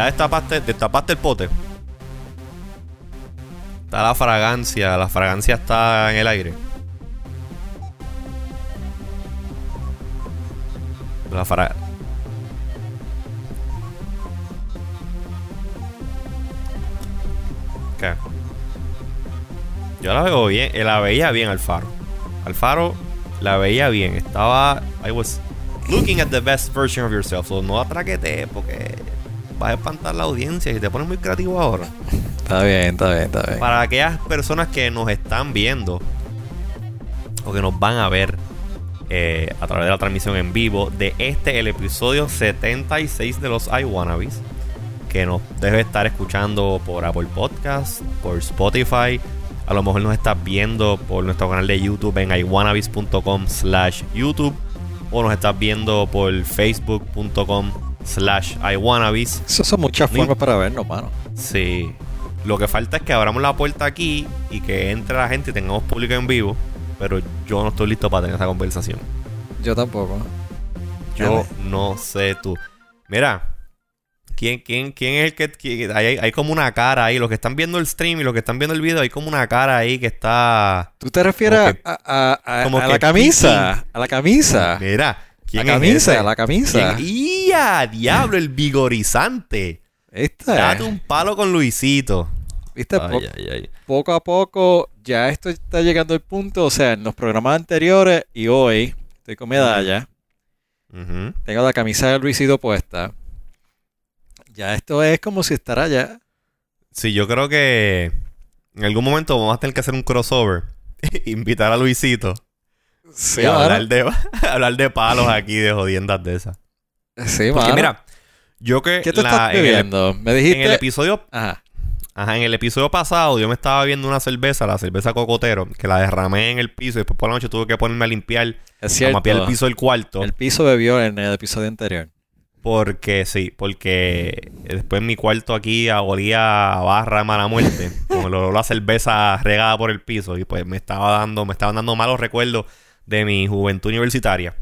Ya destapaste, destapaste el pote. Está la fragancia, la fragancia está en el aire. La fra ¿Qué? Yo la veo bien, eh, la veía bien Alfaro. Alfaro la veía bien. Estaba. I was looking at the best version of yourself. So no atraquete porque vas a espantar la audiencia y te pones muy creativo ahora. Está bien, está bien, está bien. Para aquellas personas que nos están viendo o que nos van a ver eh, a través de la transmisión en vivo de este, el episodio 76 de los iWannabes, que nos debe estar escuchando por Apple Podcast, por Spotify. A lo mejor nos estás viendo por nuestro canal de YouTube en iwannabes.com slash YouTube o nos estás viendo por facebook.com slash iwannabes. Eso son muchas formas para vernos, mano. Sí. Lo que falta es que abramos la puerta aquí y que entre la gente y tengamos público en vivo. Pero yo no estoy listo para tener esa conversación. Yo tampoco. Yo no sé tú. Mira, ¿quién, quién, quién es el que... quién- hay, hay como una cara ahí. Los que están viendo el stream y los que están viendo el video, hay como una cara ahí que está... ¿Tú te refieres que- a, a- a- la camisa? A la camisa. Mira, ¿quién La es camisa, ese? la camisa. ¡Ya! ¡Diablo! El vigorizante. Esta. Date un palo con Luisito. ¿Viste? Ay, Po- ay, ay. poco a poco ya esto está llegando al punto, o sea, en los programas anteriores y hoy estoy con medalla, tengo la camisa de Luisito puesta. Ya esto es como si estará ya. Sí, yo creo que en algún momento vamos a tener que hacer un crossover. Invitar a Luisito. Sí, y hablar de, hablar de palos aquí, de jodiendas de esas. Sí, Porque mano. mira, yo que ¿Qué la- estás en, bebiendo? Me dijiste. en el episodio Ajá. ajá, en el episodio pasado yo me estaba viendo una cerveza, la cerveza cocotero, que la derramé en el piso y después por la noche tuve que ponerme a limpiar, Es a cierto. mapear el piso del cuarto. El piso bebió en el episodio anterior. Porque sí, porque después mi cuarto aquí olía a barra mala muerte, con el olor a cerveza regada por el piso y pues me estaba dando, me estaban dando malos recuerdos de mi juventud universitaria.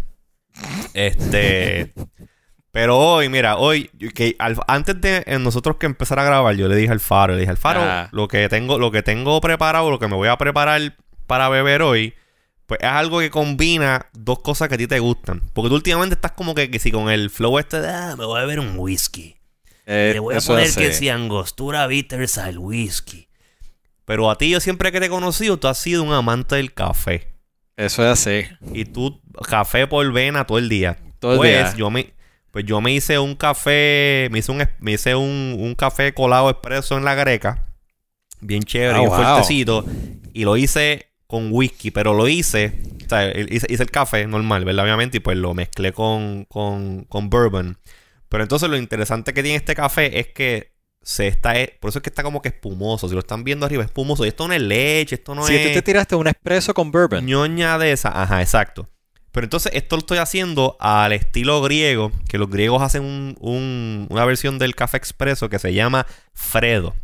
Este, pero hoy, mira, hoy que al- antes de eh, nosotros que empezar a grabar, yo le dije al Faro, le dije al Faro, Ah. lo que tengo, lo que tengo preparado, lo que me voy a preparar para beber hoy, pues es algo que combina dos cosas que a ti te gustan. Porque tú últimamente estás como que, que si con el flow este de, ah, me voy a beber un whisky. Eh, Le voy a poner que si angostura bitters al whisky. Pero a ti yo siempre que te he conocido, tú has sido un amante del café. Eso es así. Y tú, café por vena todo el día. Todo el pues, día. Yo me, pues yo me hice un café, me hice un, me hice un, un café colado expreso en la greca. Bien chévere, Ah, bien wow. fuertecito. Y lo hice con whisky, pero lo hice, o sea, el- hice, hice el café normal, ¿verdad? Obviamente, y pues lo mezclé con, con, con bourbon. Pero entonces lo interesante que tiene este café es que se está, por eso es que está como que espumoso. Si lo están viendo arriba, espumoso. Y esto no es leche, esto no si es tú te tiraste un espresso con bourbon. ñoña de esa. Ajá, exacto. Pero entonces esto lo estoy haciendo al estilo griego, que los griegos hacen un- un- una versión del café expreso que se llama Fredo.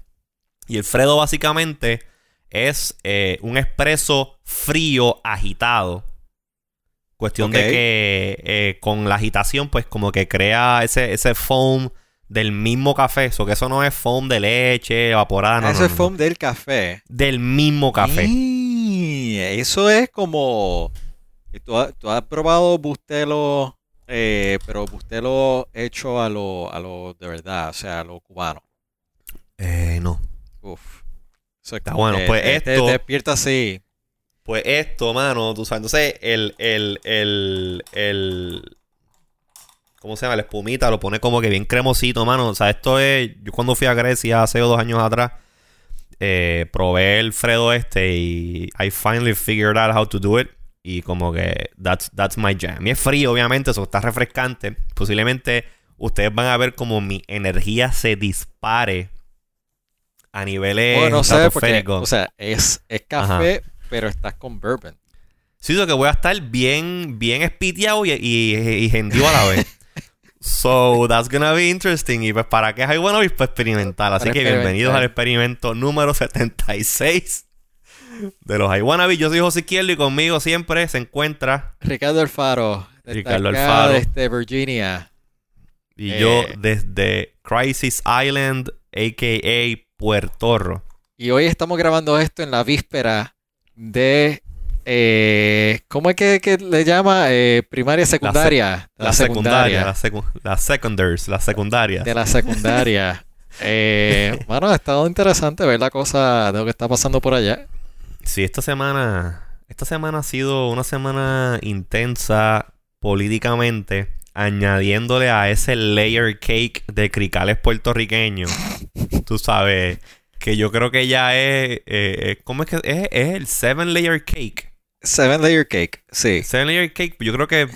Y el Fredo básicamente es eh, un expreso frío agitado. Cuestión de que eh, con la agitación pues como que crea ese, ese foam del mismo café. Eso que eso no es foam de leche evaporada, no, Eso no, es no, foam no. del café. Del mismo café. Eso es como. Tú has, tú has probado bustelo, eh, pero bustelo hecho a lo, a lo de verdad, o sea, a lo cubano. Eh, no. Uf. Eso es Está bueno, pues te- esto- te despierta así. Pues esto, mano, tú sabes, entonces el, el, el, el, ¿cómo se llama? La espumita lo pone como que bien cremosito, mano. O sea, esto es, yo cuando fui a Grecia hace dos años atrás, eh, probé el Fredo este y I finally figured out how to do it. Y como que that's, that's my jam. Y es frío, obviamente, eso está refrescante. Posiblemente ustedes van a ver como mi energía se dispare a niveles Bueno, no sé, porque, o sea, es, es café, pero estás con bourbon. Sí, lo que voy a estar bien, bien espiteado y, y, a la vez. So, that's gonna be interesting. Y pues, ¿para qué hay bueno? Pues para experimentar. Así Para que bienvenidos al experimento número 76 de los iWannabes. Yo soy José Izquierdo y conmigo siempre se encuentra Ricardo Alfaro. Ricardo Alfaro. Desde Virginia. Y Eh. yo desde Crisis Island, a.k.a. Puertorro. Y hoy estamos grabando esto en la víspera de. Eh, ¿Cómo es que, que le llama? Eh, primaria, secundaria. De La, secundaria, las secu- las secondars, las secundarias. De la secundaria. Eh, bueno, ha estado interesante ver la cosa de lo que está pasando por allá. Sí, esta semana. Esta semana ha sido una semana intensa políticamente. Añadiéndole a ese layer cake de cricales puertorriqueños. Tú sabes. Que yo creo que ya es. eh, eh, ¿Cómo es que es? Es el seven layer cake. Seven layer cake, sí. Seven layer cake. Yo creo que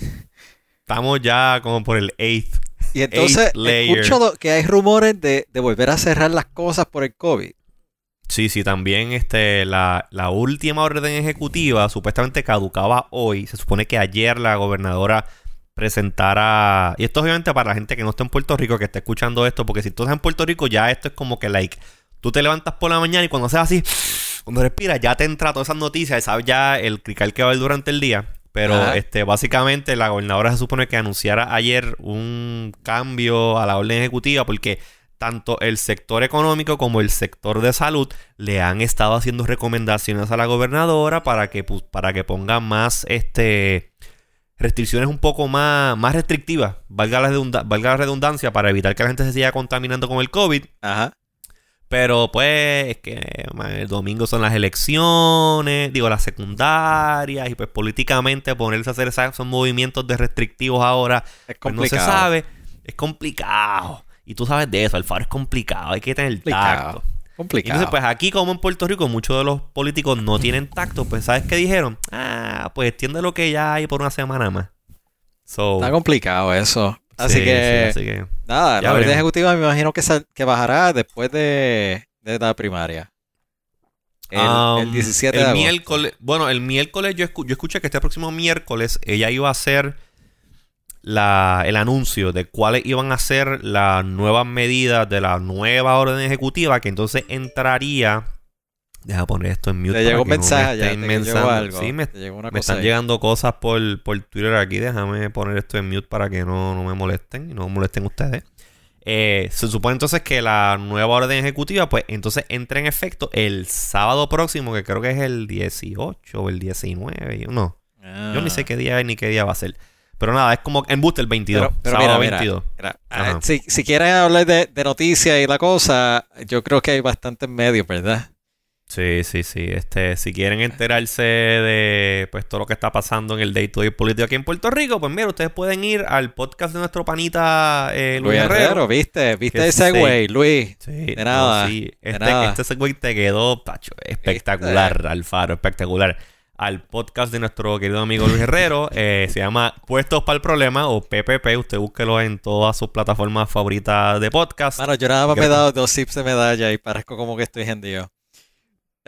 estamos ya como por el eighth. Y entonces Eighth escucho que hay rumores de, de volver a cerrar las cosas por el COVID. Sí, sí, también este, la, la última orden ejecutiva supuestamente caducaba hoy. Se supone que ayer la gobernadora presentara... Y esto obviamente para la gente que no está en Puerto Rico, que está escuchando esto, porque si tú estás en Puerto Rico ya esto es como que, like, tú te levantas por la mañana y cuando haces así, cuando respiras ya te entra todas esas noticias sabes ya el crical que va a haber durante el día. Pero Ajá. este, básicamente la gobernadora se supone que anunciara ayer un cambio a la orden ejecutiva porque tanto el sector económico como el sector de salud le han estado haciendo recomendaciones a la gobernadora para que, para que ponga más este restricciones un poco más, más restrictivas, valga la, valga la redundancia, para evitar que la gente se siga contaminando con el COVID. Ajá. Pero pues es que man, el domingo son las elecciones, digo las secundarias, y pues políticamente ponerse a hacer esos movimientos de restrictivos ahora Es pues no se sabe, es complicado. Y tú sabes de eso, el faro es complicado, hay que tener tacto. complicado. Entonces, pues aquí como en Puerto Rico muchos de los políticos no tienen tacto, pues ¿sabes qué dijeron? Ah, pues extiende lo que ya hay por una semana más. So, Está complicado eso. Así sí, que, sí, así que nada, ya la orden ejecutiva me imagino que, sal- que bajará después de, de la primaria. El, Um, el 17 el de agosto. miércoles, bueno, el miércoles yo, escu- yo escuché que este próximo miércoles ella iba a hacer la, el anuncio de cuáles iban a ser las nuevas medidas de la nueva orden ejecutiva que entonces entraría deja poner esto en mute Te llegó un que no me mensaje ya, te llegó algo. sí me, te llegó una me cosa están ahí. llegando cosas por, por Twitter aquí déjame poner esto en mute para que no, no me molesten y no molesten ustedes Eh, se supone entonces que la nueva orden ejecutiva, pues entonces entra en efecto el sábado próximo, que creo que es el 18 o el 19. Yo, no, yo ni sé Ah. qué día es ni qué día va a ser. Pero nada, es como en Booster el 22. Pero, pero sábado mira, mira, 22. mira, Ajá. ah, si, si quieren hablar de, de noticias y la cosa, yo creo que hay bastantes medios, ¿verdad? Sí, sí, sí. Este, si quieren enterarse de pues todo lo que está pasando en el day to day político aquí en Puerto Rico, pues mira, ustedes pueden ir al podcast de nuestro panita eh, Luis Luis Herrero. Herrero, ¿viste? ¿Viste el segue, Luis? Sí, De no, nada, sí. de Este, nada. este segway te quedó tacho, espectacular, Alfaro, espectacular. Al podcast de nuestro querido amigo Luis Herrero, eh, se llama Puestos para el Problema o PPP. Usted búsquelo en todas sus plataformas favoritas de podcast. Mano, yo nada más me he dado dos sips de medalla y parezco como que estoy hendido.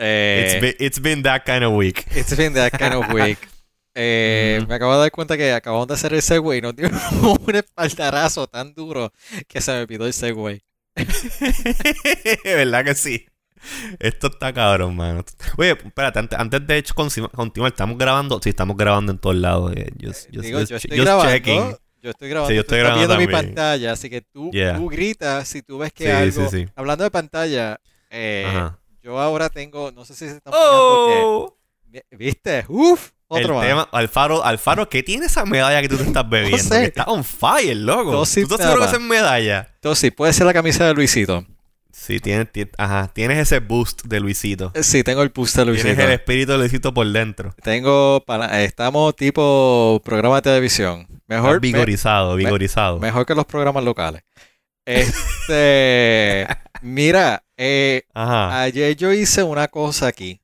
Eh, It's, been, it's been that kind of week. It's been that kind of week. Eh. Me acabo de dar cuenta que acabamos de hacer el Segway y nos dio un espaldarazo tan duro que se me pidió el Segway. ¿Verdad que sí? Esto está cabrón, mano. Oye, espérate, antes, antes de hecho continuar, estamos grabando. Sí, estamos grabando en todos lados. eh, just- just- Digo, just- yo estoy grabando. checking. Yo estoy grabando. Sí, yo tú estoy estás viendo grabando mi pantalla, así que tú, Yeah. tú gritas si tú ves que Sí, algo. sí, sí. Hablando de pantalla, eh, Ajá. Yo ahora tengo, no sé si se están ¡Oh! que, ¿viste? Uf, El otro más. tema, Alfaro, Alfaro, ¿qué tiene esa medalla que tú te estás bebiendo? sé. Que está on fire, loco. No, ¿Tú estás seguro que es medalla? Entonces, sí, puede ser la camisa de Luisito. Sí, tienes, ti- ajá, tienes ese boost de Luisito. Eh, Sí, tengo el push de Luisito. Tienes el espíritu de Luisito por dentro. Tengo, para, estamos tipo programa de televisión. Mejor, Estás vigorizado, vigorizado. me- mejor que los programas locales. Este, mira, eh, Ajá. ayer yo hice una cosa aquí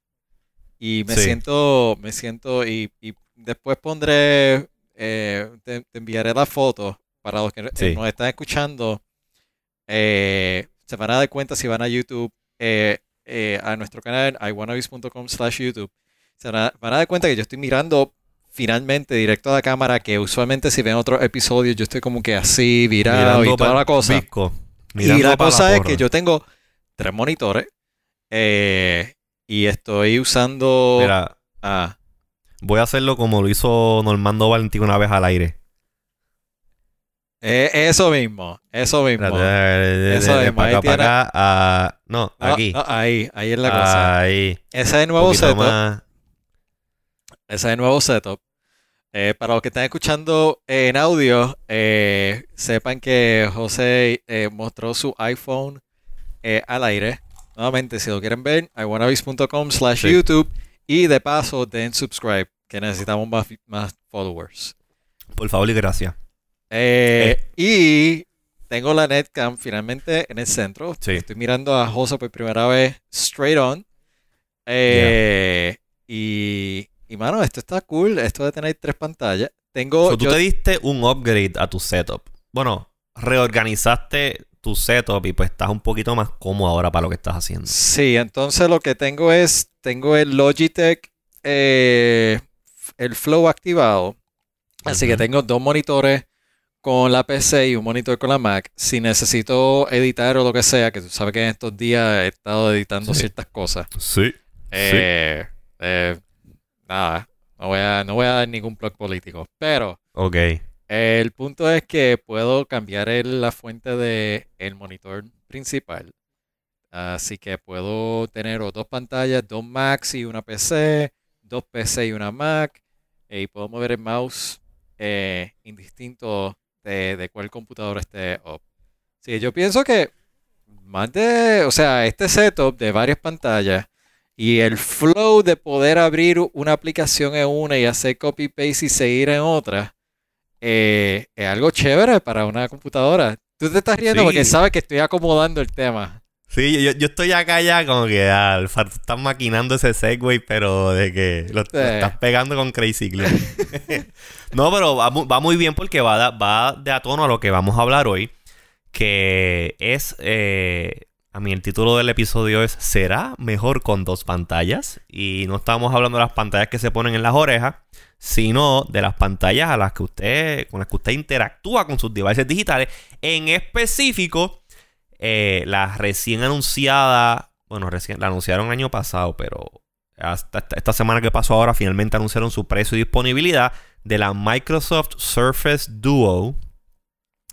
y me Sí. siento, me siento y, y después pondré, eh, te, te enviaré la foto para los que Sí. nos están escuchando. eh, se van a dar cuenta si van a YouTube, eh, eh, a nuestro canal, iwannabes.com slash YouTube. Se van a, van a dar cuenta que yo estoy mirando finalmente directo a la cámara, que usualmente si ven otros episodios yo estoy como que así, virado y toda la cosa. visco, Y mirando la cosa es porra. que yo tengo tres monitores eh, y estoy usando... Mira, ah, voy a hacerlo como lo hizo Normando Valentín una vez al aire. Eh, eso mismo, eso mismo. Espérate, Eso de- de mismo, pa' ahí acá, pa' tiene- acá, ah, no, No, aquí. no, ahí, ahí es la cosa. Ahí. Ese es el nuevo setup. más. Ese es el nuevo setup. Eh, para los que están escuchando en audio, eh, sepan que José mostró su iPhone eh, al aire. Nuevamente, si lo quieren ver, iwannabes.com slash. YouTube. Y de paso, den subscribe, que necesitamos más, más followers. Por favor y gracias. Eh, Y tengo la netcam finalmente en el centro. Sí. Estoy mirando a José por primera vez straight on. Eh, y, y mano, esto está cool. Esto de tener tres pantallas. Tengo. So, tú yo- te diste un upgrade a tu setup. Bueno, reorganizaste tu setup y pues estás un poquito más cómodo ahora para lo que estás haciendo. Sí, entonces lo que tengo es. Tengo el Logitech. eh, el Flow activado. Así que tengo dos monitores con la PC y un monitor con la Mac. Si necesito editar o lo que sea, que tú sabes que en estos días he estado editando Sí. ciertas cosas. Sí. Eh, eh, nada, no voy, a, no voy a dar ningún blog político. Pero Ok. El punto es que puedo cambiar la fuente de el monitor principal. Así que puedo tener dos pantallas, dos Macs y una PC, dos PC y una Mac. Y puedo mover el mouse eh, indistinto de, de cuál computadora esté up. Sí, yo pienso que más de, o sea, este setup de varias pantallas y el flow de poder abrir una aplicación en una y hacer copy paste y seguir en otra eh, es algo chévere para una computadora. Tú te estás riendo Sí. porque sabes que estoy acomodando el tema. Sí, yo, yo estoy acá ya como que Alfa, tú estás maquinando ese segue, pero de que lo, estás pegando con Crazy Glue. no, pero va, mu- va muy bien porque va, va de a tono a lo que vamos a hablar hoy, que es, eh, a mí el título del episodio es ¿Será mejor con dos pantallas? Y no estamos hablando de las pantallas que se ponen en las orejas, sino de las pantallas a las que usted, con las que usted interactúa con sus devices digitales, en específico eh, la recién anunciada, bueno, recién la anunciaron año pasado, pero hasta esta- semana que pasó ahora finalmente anunciaron su precio y disponibilidad de la Microsoft Surface Duo,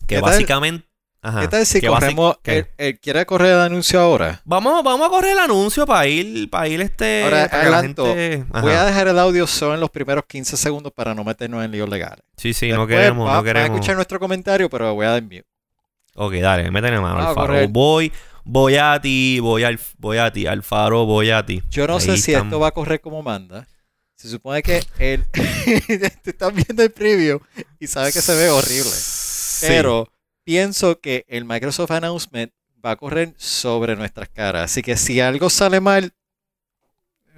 que ¿Qué tal- básicamente... ajá, ¿Qué tal si corremos? ¿Quiere correr el anuncio ahora? Vamos, vamos a correr el anuncio para ir, para ir este... Ahora, para adelanto. gente- Voy a dejar el audio solo en los primeros 15 segundos para no meternos en líos legales. Sí, sí, no queremos, va- no van a queremos. escuchar nuestro comentario, pero voy a dar mute. Ok, dale, métele mano Vamos a Alfaro. Voy, voy a ti, voy al, voy a ti, Alfaro, voy a ti. Yo no Ahí sé si esto va a correr como manda. Se supone que el... te estás viendo el preview y sabes que se ve horrible. Sí. Pero pienso que el Microsoft Announcement va a correr sobre nuestras caras. Así que si algo sale mal,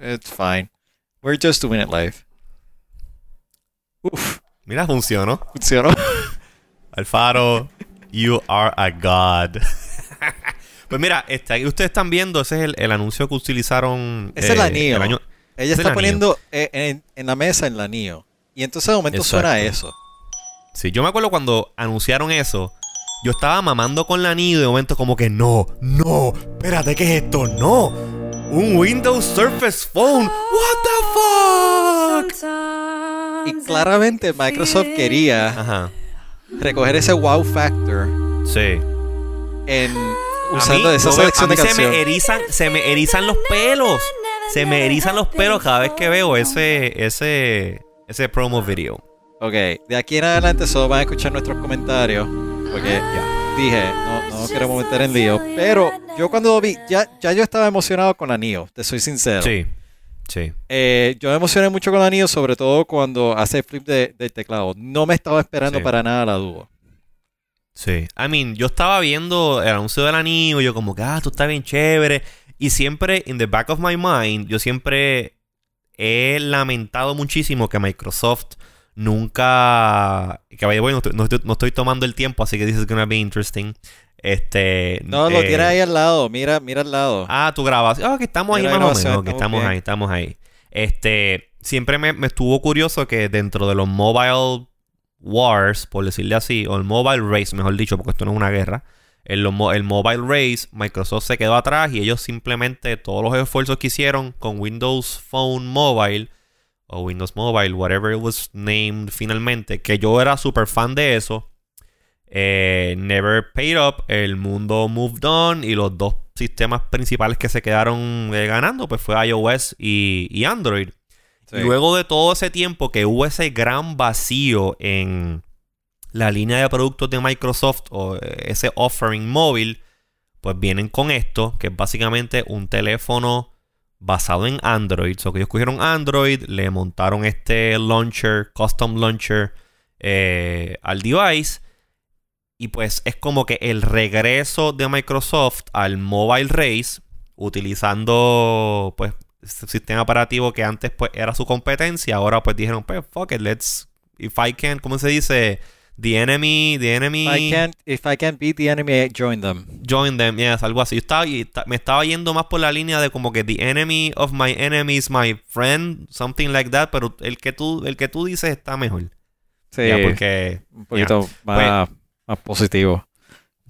it's fine. We're just doing it live. Uf, Mira, funcionó. funcionó. Alfaro, you are a god. pues mira, este, ustedes están viendo, ese es el, el anuncio que utilizaron. Ese es la eh, el año- Ella Es está poniendo eh, en, en la mesa en la NIO. Y entonces de momento Exacto. suena eso. Sí, yo me acuerdo cuando anunciaron eso. Yo estaba mamando con la Neo y de momento como que no, no, espérate, ¿qué es esto? No, un Windows Surface Phone. What the fuck? Y claramente Microsoft quería Ajá, recoger ese wow factor sí. en A usando mí, esa selección a mí de se canción. me erizan, se me erizan los pelos. Se me erizan los pelos cada vez que veo ese, ese, ese promo video. Ok, de aquí en adelante solo van a escuchar nuestros comentarios. Porque Ya. dije, no, no queremos meter en lío. Pero yo cuando lo vi, ya, ya yo estaba emocionado con la NIO, te soy sincero. Sí, sí. Eh, yo me emocioné mucho con la NIO, sobre todo cuando hace el flip de- del teclado. No me estaba esperando Sí. para nada la Duo. Sí. I mean, yo estaba viendo el anuncio del anillo yo como que, ah, esto está bien chévere. Y siempre, in the back of my mind, yo siempre he lamentado muchísimo que Microsoft nunca... Que vaya, bueno, no estoy, no estoy- tomando el tiempo, así que this is gonna be interesting. Este... No, lo eh, tienes ahí al lado, mira, mira al lado. Ah, tu grabación. Ah, que estamos ahí Mira más o menos. Que estamos estamos bien. ahí, estamos ahí. Este, siempre me, me estuvo curioso que dentro de los Mobile Wars, por decirle así, o el Mobile Race, mejor dicho, porque esto no es una guerra. Mo- el Mobile Race, Microsoft se quedó atrás y ellos simplemente todos los esfuerzos que hicieron con Windows Phone Mobile o Windows Mobile, whatever it was named finalmente, que yo era súper fan de eso. eh, never paid up, el mundo moved on y los dos sistemas principales que se quedaron eh, ganando pues fue iOS y, y Android. Sí. Luego de todo ese tiempo que hubo ese gran vacío en la línea de productos de Microsoft o eh, ese offering móvil, pues vienen con esto, que es básicamente un teléfono basado en Android. O que ellos cogieron Android, le montaron este launcher, custom launcher eh, al device. Y pues es como que el regreso de Microsoft al mobile race, utilizando pues este sistema operativo que antes pues era su competencia. Ahora pues dijeron, pues fuck it, let's, if I can, ¿cómo se dice? The enemy, the enemy. If I can't, if I can't beat the enemy, join them. Join them, yes, algo así. Yo estaba, me estaba yendo más por la línea de como que the enemy of my enemy is my friend, something like that, pero el que tú, el que tú dices está mejor. Sí, porque un poquito Pues más, más positivo.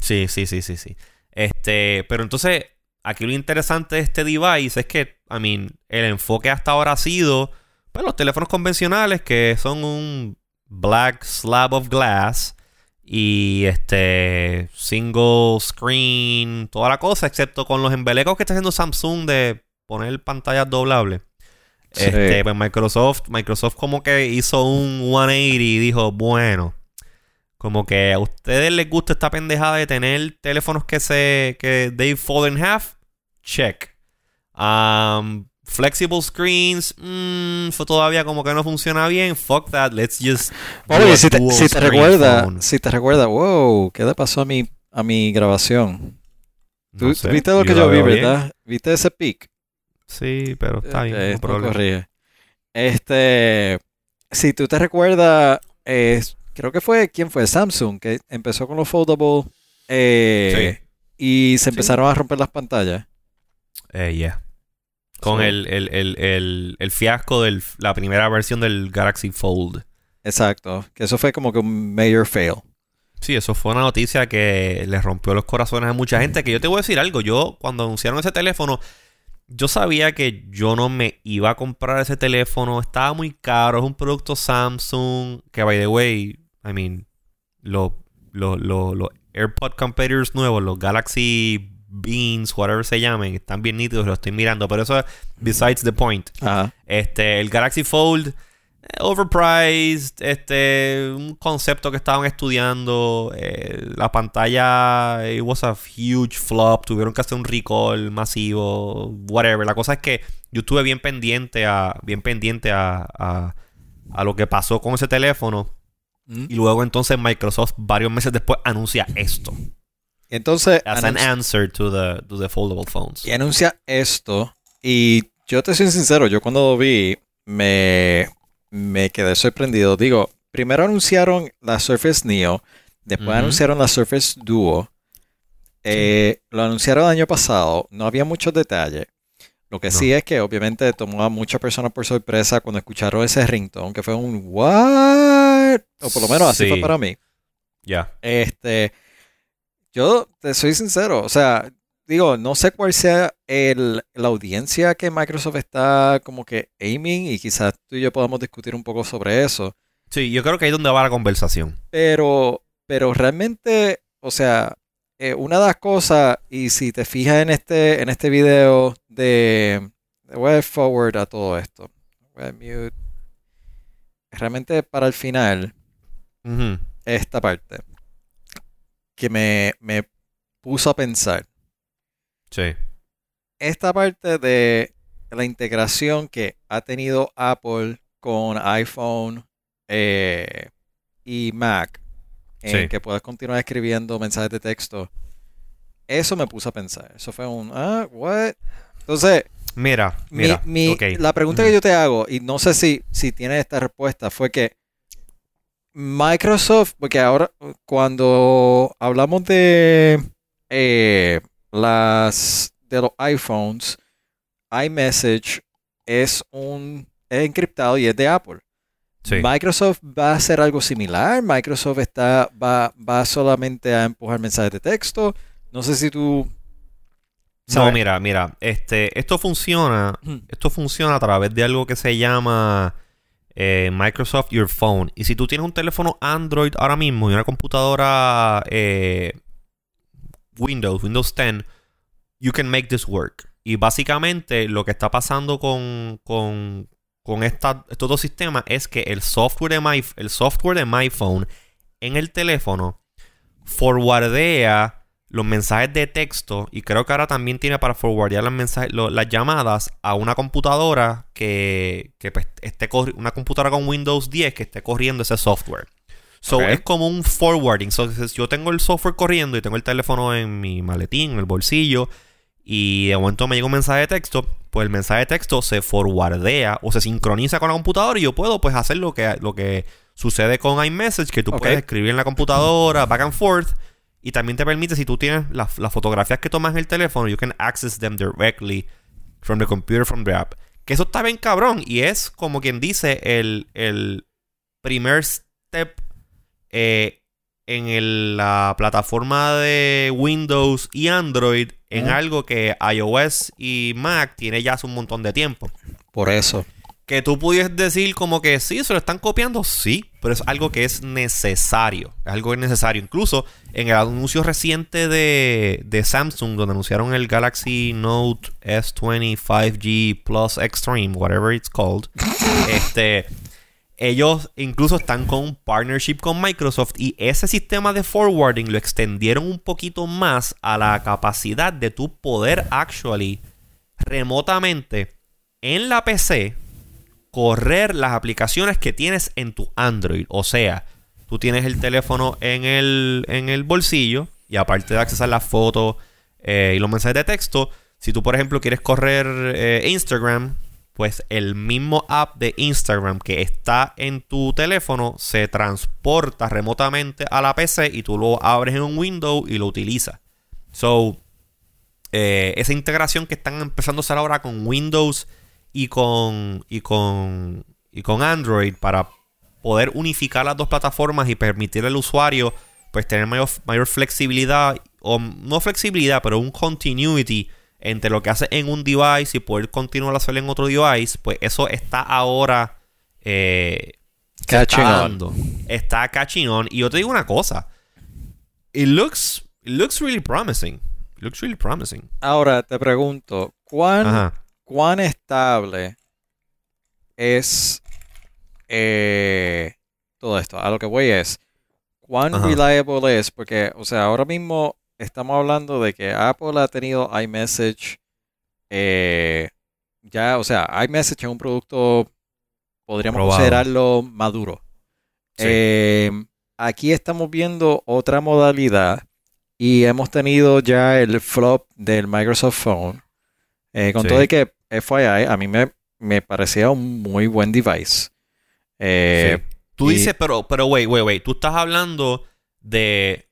sí, sí, sí, sí, sí. Este, pero entonces aquí lo interesante de este device es que, I mean, el enfoque hasta ahora ha sido pues los teléfonos convencionales que son un black slab of glass y este single screen, toda la cosa, excepto con los embelecos que está haciendo Samsung de poner pantallas doblables. Sí. Este, pues Microsoft, Microsoft como que hizo un 180 y dijo, bueno, como que a ustedes les gusta esta pendejada de tener teléfonos que se que they fall in half, check. Um, flexible screens, mm, eso todavía como que no funciona bien. Fuck that, let's just Oye, si te, si te recuerda, phone. si te recuerda, wow, ¿qué le pasó a mi, a mi grabación? Tú, No tú sé, viste lo que yo vi, bien. ¿verdad? ¿Viste ese pic? Sí, pero está bien, Ok, no problema. Este, si tú te recuerdas, eh, creo que fue, ¿quién fue? Samsung, que empezó con los foldable eh, y se empezaron a romper las pantallas. Eh, yeah. Con el, el, el, el fiasco de la primera versión del Galaxy Fold. Exacto, que eso fue como que un major fail. Sí, eso fue una noticia que le rompió los corazones a mucha gente. Que yo te voy a decir algo. Yo, cuando anunciaron ese teléfono, yo sabía que yo no me iba a comprar ese teléfono. Estaba muy caro. Es un producto Samsung. Que, by the way, I mean, los los los- los AirPod competitors nuevos, los Galaxy Beans, whatever se llamen, están bien nítidos. Los estoy mirando. Pero eso es besides the point. Ajá. Este, el Galaxy Fold, eh, overpriced, este, un concepto que estaban estudiando, eh, la pantalla, it was a huge flop, tuvieron que hacer un recall masivo, whatever. La cosa es que yo estuve bien pendiente a, bien pendiente a, a, a lo que pasó con ese teléfono. Y luego entonces Microsoft, varios meses después, anuncia esto. Entonces, As an answer to the, to the foldable phones. y anuncia esto. Y yo te soy sincero, yo cuando lo vi me, me quedé sorprendido. Digo, primero anunciaron la Surface Neo, después anunciaron la Surface Duo. Eh, Lo anunciaron el año pasado, no había muchos detalles. Lo que No. sí es que obviamente tomó a muchas personas por sorpresa cuando escucharon ese ringtone, que fue un what? O por lo menos así Sí. fue para mí. Ya. Este, yo te soy sincero, o sea, digo, no sé cuál sea el, la audiencia que Microsoft está como que aiming y quizás tú y yo podamos discutir un poco sobre eso, Sí, yo creo que ahí es donde va la conversación. pero, pero realmente, o sea, eh, una de las cosas, y si te fijas en este, en este video de, de dar forward a todo esto, a mute, realmente para el final, esta parte que me, me puso a pensar. Sí. Esta parte de la integración que ha tenido Apple con iPhone eh, y Mac, en Sí. que puedes continuar escribiendo mensajes de texto, eso me puso a pensar. Eso fue un, ah, what? Entonces, Mira, mi- mira. mi- ok. la pregunta que yo te hago, y no sé si, si tienes esta respuesta, fue que Microsoft, porque ahora cuando hablamos de eh, las de los iPhones, iMessage es un es encriptado y es de Apple. Sí. Microsoft va a hacer algo similar. Microsoft está va, va solamente a empujar mensajes de texto. No sé si tú No, mira, mira. Este, esto funciona. Esto funciona a través de algo que se llama eh, Microsoft Your Phone. Y si tú tienes un teléfono Android ahora mismo y una computadora eh, Windows, Windows 10, you can make this work. Y básicamente lo que está pasando con, con, estos dos sistemas es que el software de my, el software de my phone en el teléfono forwardea los mensajes de texto y creo que ahora también tiene para forwardear los mensajes, las llamadas a una computadora que, que pues, esté una computadora con Windows 10 que esté corriendo ese software. So es como un forwarding. So, yo tengo el software corriendo y tengo el teléfono en mi maletín, en el bolsillo y de momento me llega un mensaje de texto, pues el mensaje de texto se forwardea o se sincroniza con la computadora y yo puedo pues hacer lo que, lo que sucede con iMessage, que tú puedes escribir en la computadora back and forth y también te permite si tú tienes las, fotografías que tomas en el teléfono, you can access them directly from the computer, from the app. Que eso está bien cabrón y es como quien dice el, el primer step eh, en la plataforma de Windows y Android en algo que iOS y Mac tiene ya hace un montón de tiempo. Por eso. Que tú pudieras decir como que sí, se lo están copiando, sí, pero es algo que es necesario. Es algo que es necesario. Incluso en el anuncio reciente de, de Samsung, donde anunciaron el Galaxy Note S20 5G Plus Extreme, whatever it's called, este ellos incluso están con un partnership con Microsoft y ese sistema de forwarding lo extendieron un poquito más a la capacidad de tu poder actually remotamente en la PC correr las aplicaciones que tienes en tu Android. O sea, tú tienes el teléfono en el, en el bolsillo y aparte de accesar las fotos eh, y los mensajes de texto, si tú por ejemplo quieres correr eh, Instagram, pues el mismo app de Instagram que está en tu teléfono se transporta remotamente a la PC y tú lo abres en un window y lo utilizas. So, eh, esa integración que están empezando a hacer ahora con Windows y con, y con, y con Android para poder unificar las dos plataformas y permitir al usuario pues tener mayor, mayor flexibilidad o no flexibilidad pero un continuity entre lo que hace en un device y poder continuar a hacerlo en otro device, pues eso está ahora eh, catching on. Está catching on. Y yo te digo una cosa. It looks, it looks really promising. It looks really promising. Ahora te pregunto, ¿cuán, cuán estable es eh, todo esto? A lo que voy es, ¿cuán reliable es? Porque, o sea, ahora mismo estamos hablando de que Apple ha tenido iMessage eh, ya, o sea, iMessage es un producto, podríamos considerarlo maduro. Eh, aquí estamos viendo otra modalidad y hemos tenido ya el flop del Microsoft Phone. Eh, con todo y que FYI, a mí me, me parecía un muy buen device. Tú dices, pero, pero, wait, wait, wait. Tú estás hablando de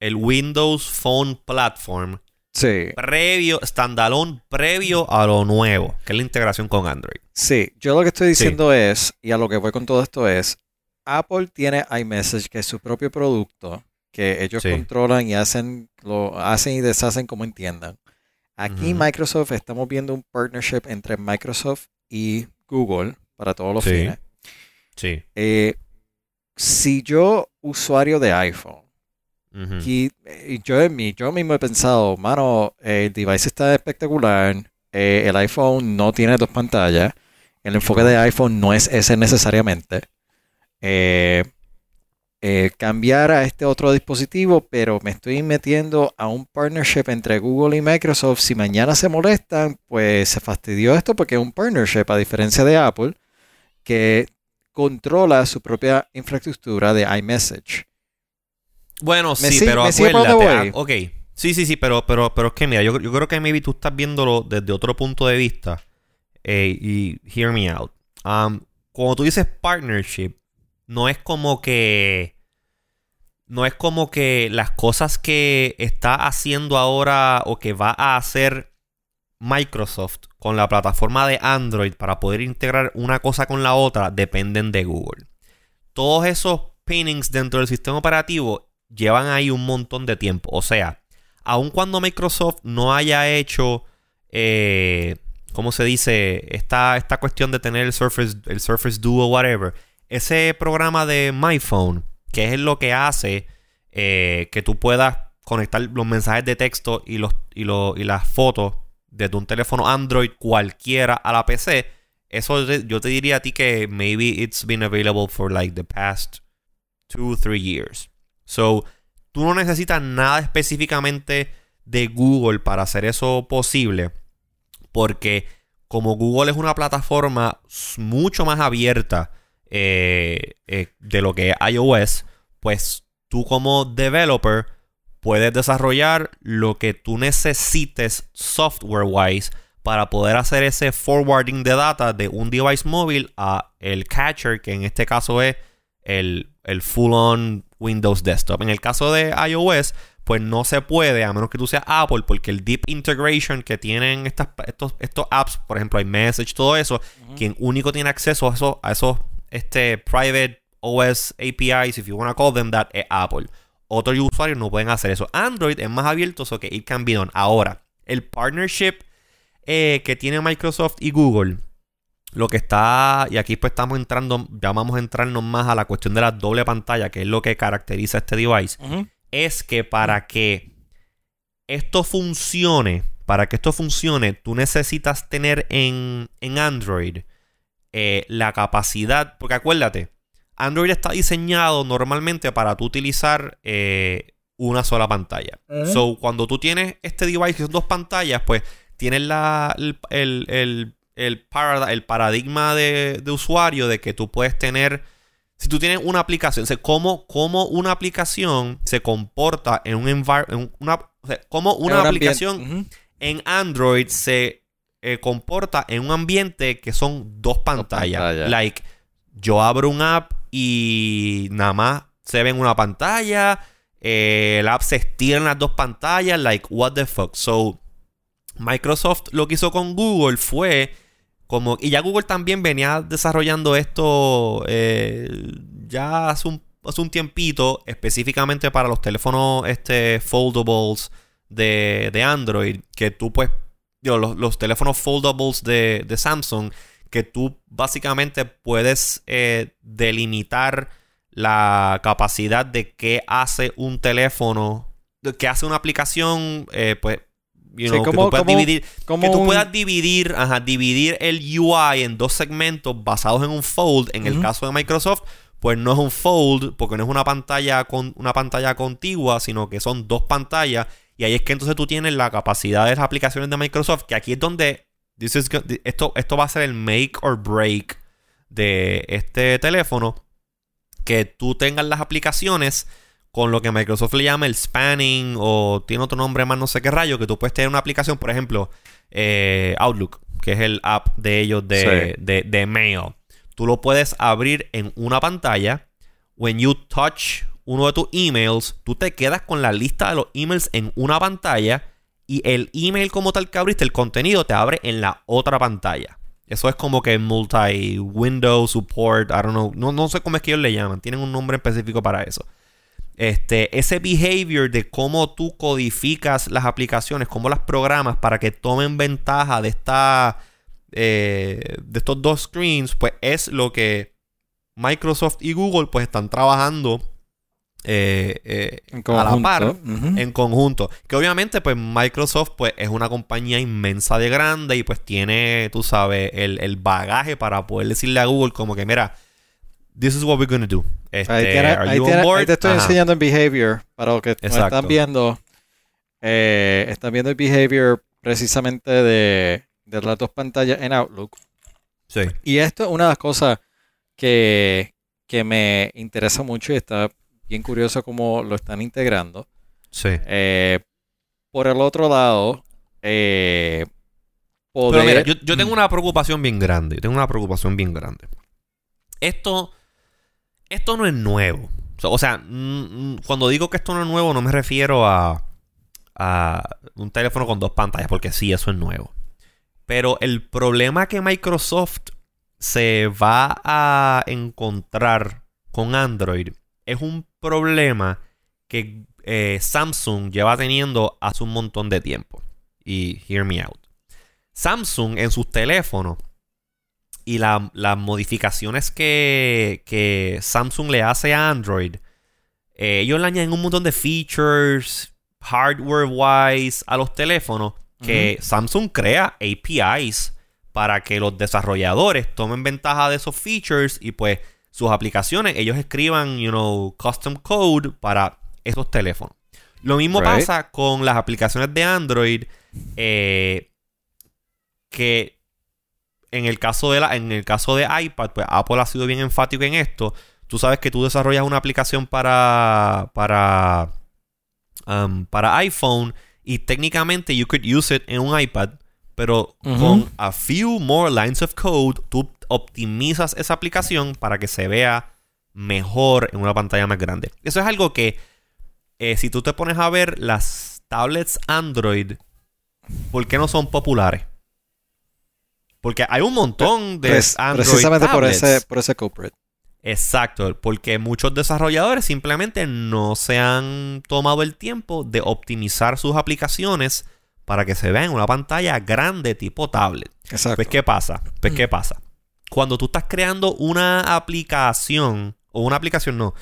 el Windows Phone Platform. Sí. Previo, standalone previo a lo nuevo, que es la integración con Android. Sí, yo lo que estoy diciendo es, y a lo que voy con todo esto es, Apple tiene iMessage, que es su propio producto, que ellos controlan y hacen, lo hacen y deshacen como entiendan. Aquí Microsoft estamos viendo un partnership entre Microsoft y Google para todos los fines. Sí. Eh, si yo, usuario de iPhone, y, yo, yo mismo he pensado, mano, el device está espectacular, eh, el iPhone no tiene dos pantallas, el enfoque de iPhone no es ese necesariamente. Eh, eh, cambiar a este otro dispositivo, pero me estoy metiendo a un partnership entre Google y Microsoft. Si mañana se molestan, pues se fastidió esto porque es un partnership, a diferencia de Apple, que controla su propia infraestructura de iMessage. Bueno, sí, pero acuérdate. Ah, ok. Sí, sí, sí, pero, pero, pero es que mira, yo, yo creo que maybe tú estás viéndolo desde otro punto de vista. Eh, y hear me out. Um, cuando tú dices partnership, no es como que. No es como que las cosas que está haciendo ahora o que va a hacer Microsoft con la plataforma de Android para poder integrar una cosa con la otra dependen de Google. Todos esos pinnings dentro del sistema operativo llevan ahí un montón de tiempo. O sea, aun cuando Microsoft no haya hecho, eh, ¿cómo se dice? Esta, esta cuestión de tener el Surface, el Surface Duo, whatever. Ese programa de MyPhone, que es lo que hace eh, que tú puedas conectar los mensajes de texto y, los, y, y las fotos desde un teléfono Android cualquiera a la PC. Eso yo te diría a ti que maybe it's been available for like the past two, three years. So, tú no necesitas nada específicamente de Google para hacer eso posible. Porque como Google es una plataforma mucho más abierta eh, eh, de lo que es iOS, pues tú como developer puedes desarrollar lo que tú necesites software-wise para poder hacer ese forwarding de data de un device móvil a el catcher, que en este caso es el, el full-on Windows Desktop. En el caso de iOS, pues no se puede, a menos que tú seas Apple, porque el deep integration que tienen estas, estos, estos apps, por ejemplo, iMessage, todo eso, quien único tiene acceso a esos, a esos este, private OS APIs, if you want to call them that, es Apple. Otros usuarios no pueden hacer eso. Android es más abierto, eso que it can be done. Ahora, el partnership eh, que tiene Microsoft y Google, lo que está, y aquí pues estamos entrando, ya vamos a entrarnos más a la cuestión de la doble pantalla, que es lo que caracteriza este device, es que para que esto funcione, para que esto funcione, tú necesitas tener en, en Android eh, la capacidad, porque acuérdate, Android está diseñado normalmente para tú utilizar eh, una sola pantalla. So, cuando tú tienes este device que son dos pantallas, pues tienes la, el, el, el, paradigma de, usuario de que tú puedes tener. Si tú tienes una aplicación, o sea, cómo, una aplicación se comporta en un environment. cómo una aplicación en Android se eh, comporta en un ambiente que son dos pantallas. Like, yo abro un app y nada más se ve en una pantalla. Eh, el app se estira en las dos pantallas. Like, what the fuck. So, Microsoft lo que hizo con Google fue como. Y ya Google también venía desarrollando esto eh, ya hace un, hace un tiempito, específicamente para los teléfonos este, foldables de, de Android. Que tú, pues, los, los teléfonos foldables de, de Samsung que tú básicamente puedes eh, delimitar la capacidad de qué hace un teléfono, de qué hace una aplicación, eh, pues, que tú puedas dividir, que tú puedas dividir, dividir el UI en dos segmentos basados en un fold. En el caso de Microsoft, pues no es un fold, porque no es una pantalla con una pantalla contigua, sino que son dos pantallas. Y ahí es que entonces tú tienes la capacidad de las aplicaciones de Microsoft, que aquí es donde esto, esto va a ser el make or break de este teléfono. Que tú tengas las aplicaciones con lo que Microsoft le llama el spanning o tiene otro nombre más no sé qué rayo, que tú puedes tener una aplicación, por ejemplo, eh, Outlook, que es el app de ellos de, de, de, mail. Tú lo puedes abrir en una pantalla. When you touch uno de tus emails, tú te quedas con la lista de los emails en una pantalla y el email como tal que abriste, el contenido te abre en la otra pantalla. Eso es como que multi-window support, I don't know, no, sé cómo es que ellos le llaman, tienen un nombre específico para eso. Este, ese behavior de cómo tú codificas las aplicaciones, cómo las programas para que tomen ventaja de esta, eh, de estos dos screens, pues es lo que Microsoft y Google pues están trabajando eh, eh, a la par en conjunto. Que obviamente, pues Microsoft pues, es una compañía inmensa de grande y pues tiene, tú sabes, el, bagaje para poder decirle a Google como que, mira, this is what we're gonna do. Este, ahí, te estoy enseñando en behavior para los que están viendo. Eh, están viendo el behavior precisamente de, de las dos pantallas en Outlook. Sí. Y esto es una de las cosas que, que me interesa mucho y está bien curioso cómo lo están integrando. Sí. Eh, por el otro lado, eh, Pero mira, yo, tengo una preocupación bien grande. tengo una preocupación bien grande. Esto, esto no es nuevo. O sea, mm, mm, cuando digo que esto no es nuevo, no me refiero a, a un teléfono con dos pantallas, porque sí, eso es nuevo. Pero el problema que Microsoft se va a encontrar con Android es un problema que eh, Samsung lleva teniendo hace un montón de tiempo. Y hear me out. Samsung en sus teléfonos y la- las modificaciones que, que Samsung le hace a Android, eh, ellos le añaden un montón de features, hardware-wise, a los teléfonos, que Samsung crea APIs para que los desarrolladores tomen ventaja de esos features y pues sus aplicaciones, ellos escriban, you know, custom code para esos teléfonos. Lo mismo Right. pasa con las aplicaciones de Android, eh, que en el caso de la, en el caso de iPad, pues Apple ha sido bien enfático en esto. Tú sabes que tú desarrollas una aplicación para para um, para iPhone y técnicamente you could use it en un iPad, pero con a few more lines of code tú optimizas esa aplicación para que se vea mejor en una pantalla más grande. Eso es algo que eh, si tú te pones a ver las tablets Android, ¿por qué no son populares? Porque hay un montón de Pres- Android precisamente por ese, por ese culprit. Exacto, porque muchos desarrolladores simplemente no se han tomado el tiempo de optimizar sus aplicaciones para que se vean en una pantalla grande tipo tablet. Exacto. Pues, ¿qué pasa? Pues, ¿qué pasa? Cuando tú estás creando una aplicación, o una aplicación no,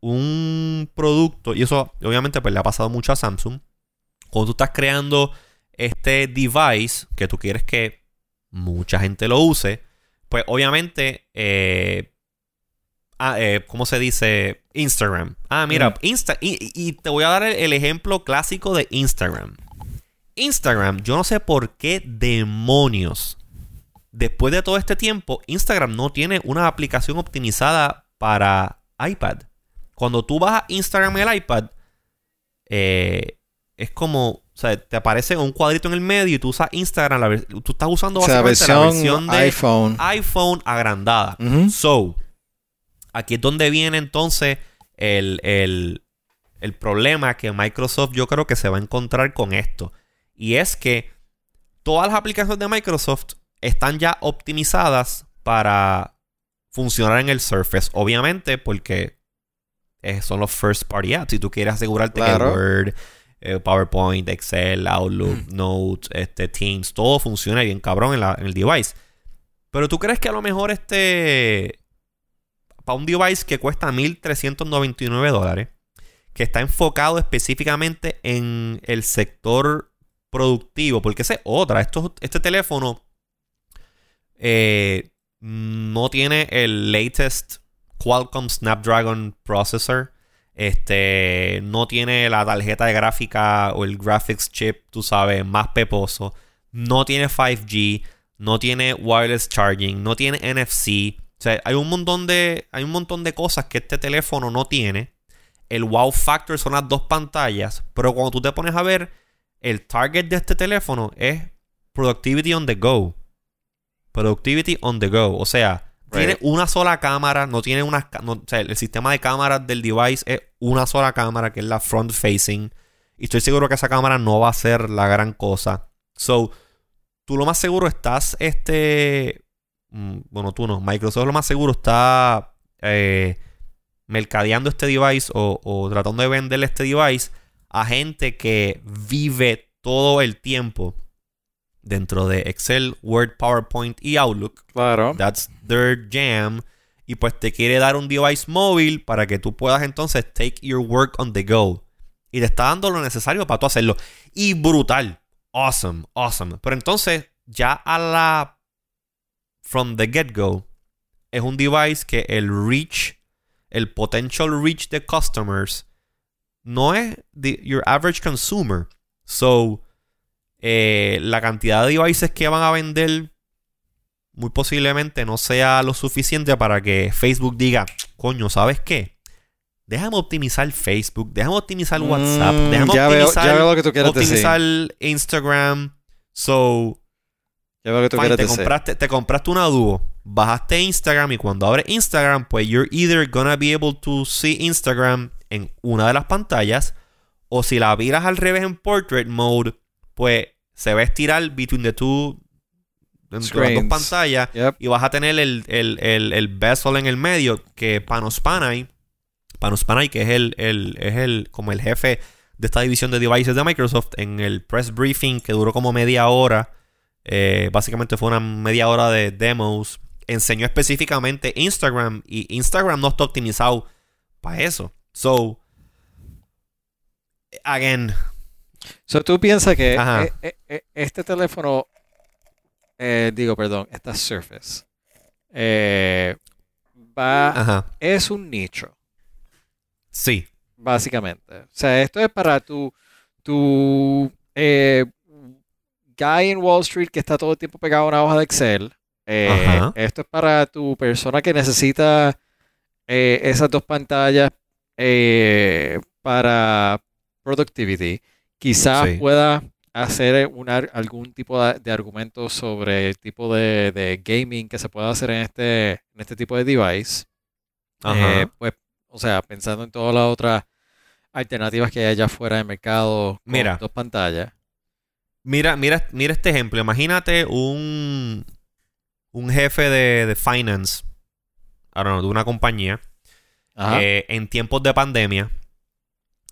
un producto, y eso obviamente pues, le ha pasado mucho a Samsung, cuando tú estás creando este device que tú quieres que mucha gente lo use, pues obviamente, eh, ah, eh, ¿cómo se dice? Instagram. Ah, mira, Mm. Insta y, te voy a dar el, el ejemplo clásico de Instagram. Instagram, yo no sé por qué demonios. Después de todo este tiempo, Instagram no tiene una aplicación optimizada para iPad. Cuando tú vas a Instagram en el iPad, eh, es como, o sea, te aparece un cuadrito en el medio y tú usas Instagram, la tú estás usando o sea, básicamente la versión, de iPhone. iPhone agrandada. So, aquí es donde viene entonces el, el- el problema que Microsoft yo creo que se va a encontrar con esto. Y es que todas las aplicaciones de Microsoft están ya optimizadas para funcionar en el Surface. Obviamente porque eh, son los first party apps. Si tú quieres asegurarte Claro. que Word, eh, PowerPoint, Excel, Outlook, Notes, este, Teams, todo funciona bien cabrón en, la- en el device. Pero tú crees que a lo mejor este. Para un device que cuesta 1.399 dólares, que está enfocado específicamente en el sector productivo, porque esa es otra. Esto, este teléfono eh, no tiene el latest Qualcomm Snapdragon processor. Este no tiene la tarjeta de gráfica o el graphics chip, tú sabes, más peposo. No tiene 5G, no tiene wireless charging, no tiene NFC. O sea, hay un montón de hay un montón de cosas que este teléfono no tiene. El wow factor son las dos pantallas, pero cuando tú te pones a ver el target de este teléfono es productivity on the go. Productivity on the go, o sea, tiene Right. una sola cámara, no tiene no- o sea, el sistema de cámaras del device es una sola cámara que es la front facing y estoy seguro que esa cámara no va a ser la gran cosa. So, tú lo más seguro estás este mm, bueno, tú no, Microsoft lo más seguro está eh, mercadeando este device o, o tratando de venderle este device a gente que vive todo el tiempo dentro de Excel, Word, PowerPoint y Outlook. Claro. That's their jam. Y pues te quiere dar un device móvil para que tú puedas entonces take your work on the go. Y te está dando lo necesario para tú hacerlo. Y brutal. Awesome, awesome. Pero entonces, ya a la. From the get-go, es un device que el reach, el potential reach de customers, no es the- your average consumer. So, eh, la cantidad de devices que van a vender muy posiblemente no sea lo suficiente para que Facebook diga, coño, ¿sabes qué? Déjame optimizar Facebook, déjame optimizar WhatsApp, Mm, déjame ya, veo, optimizar, ya veo lo que tú quieres optimizar decir. Instagram. So, Ya veo lo que tú fine, te, decir. compraste, te compraste una dúo, bajaste Instagram y cuando abres Instagram, pues you're either gonna be able to see Instagram en una de las pantallas o si la viras al revés en portrait mode, pues se va a estirar between the two entre las dos pantallas Yep. y vas a tener el, el, el, el bezel en el medio que Panos Panay, Panos Panay, que es el, el, es el como el jefe de esta división de devices de Microsoft, en el press briefing que duró como media hora Eh, básicamente fue una media hora de demos. Enseñó específicamente Instagram y Instagram no está optimizado para eso. So, again. So, tú piensas que Ajá. e- e- e- este teléfono, eh, digo, perdón, esta Surface, eh, va, Ajá. es un nicho. Sí. básicamente. O sea, esto es para tu, tu eh, guy en Wall Street que está todo el tiempo pegado a una hoja de Excel. Eh, esto es para tu persona que necesita eh, esas dos pantallas eh, para productivity. Quizás Sí. pueda hacer ar- algún tipo de, de argumento sobre el tipo de, de gaming que se puede hacer en este, en este tipo de device. Ajá. Eh, pues, o sea, pensando en todas las otras alternativas que hay allá afuera del mercado con Mira. dos pantallas. Mira, mira, mira este ejemplo. Imagínate un, un jefe de, de finance, I don't know, de una compañía, eh, en tiempos de pandemia.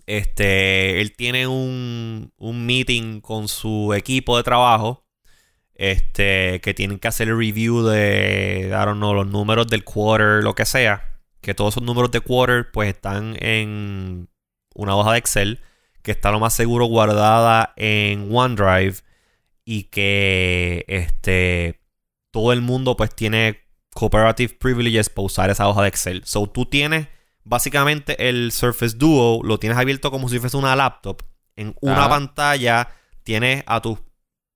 Este, él tiene un, un meeting con su equipo de trabajo. Este, que tienen que hacer el review de, I don't know, los números del quarter, lo que sea. Que todos esos números de quarter, pues están en una hoja de Excel. Que está lo más seguro guardada en OneDrive. Y que este todo el mundo pues tiene cooperative privileges para usar esa hoja de Excel. So tú tienes básicamente el Surface Duo, lo tienes abierto como si fuese una laptop. En una Ajá. pantalla tienes a tus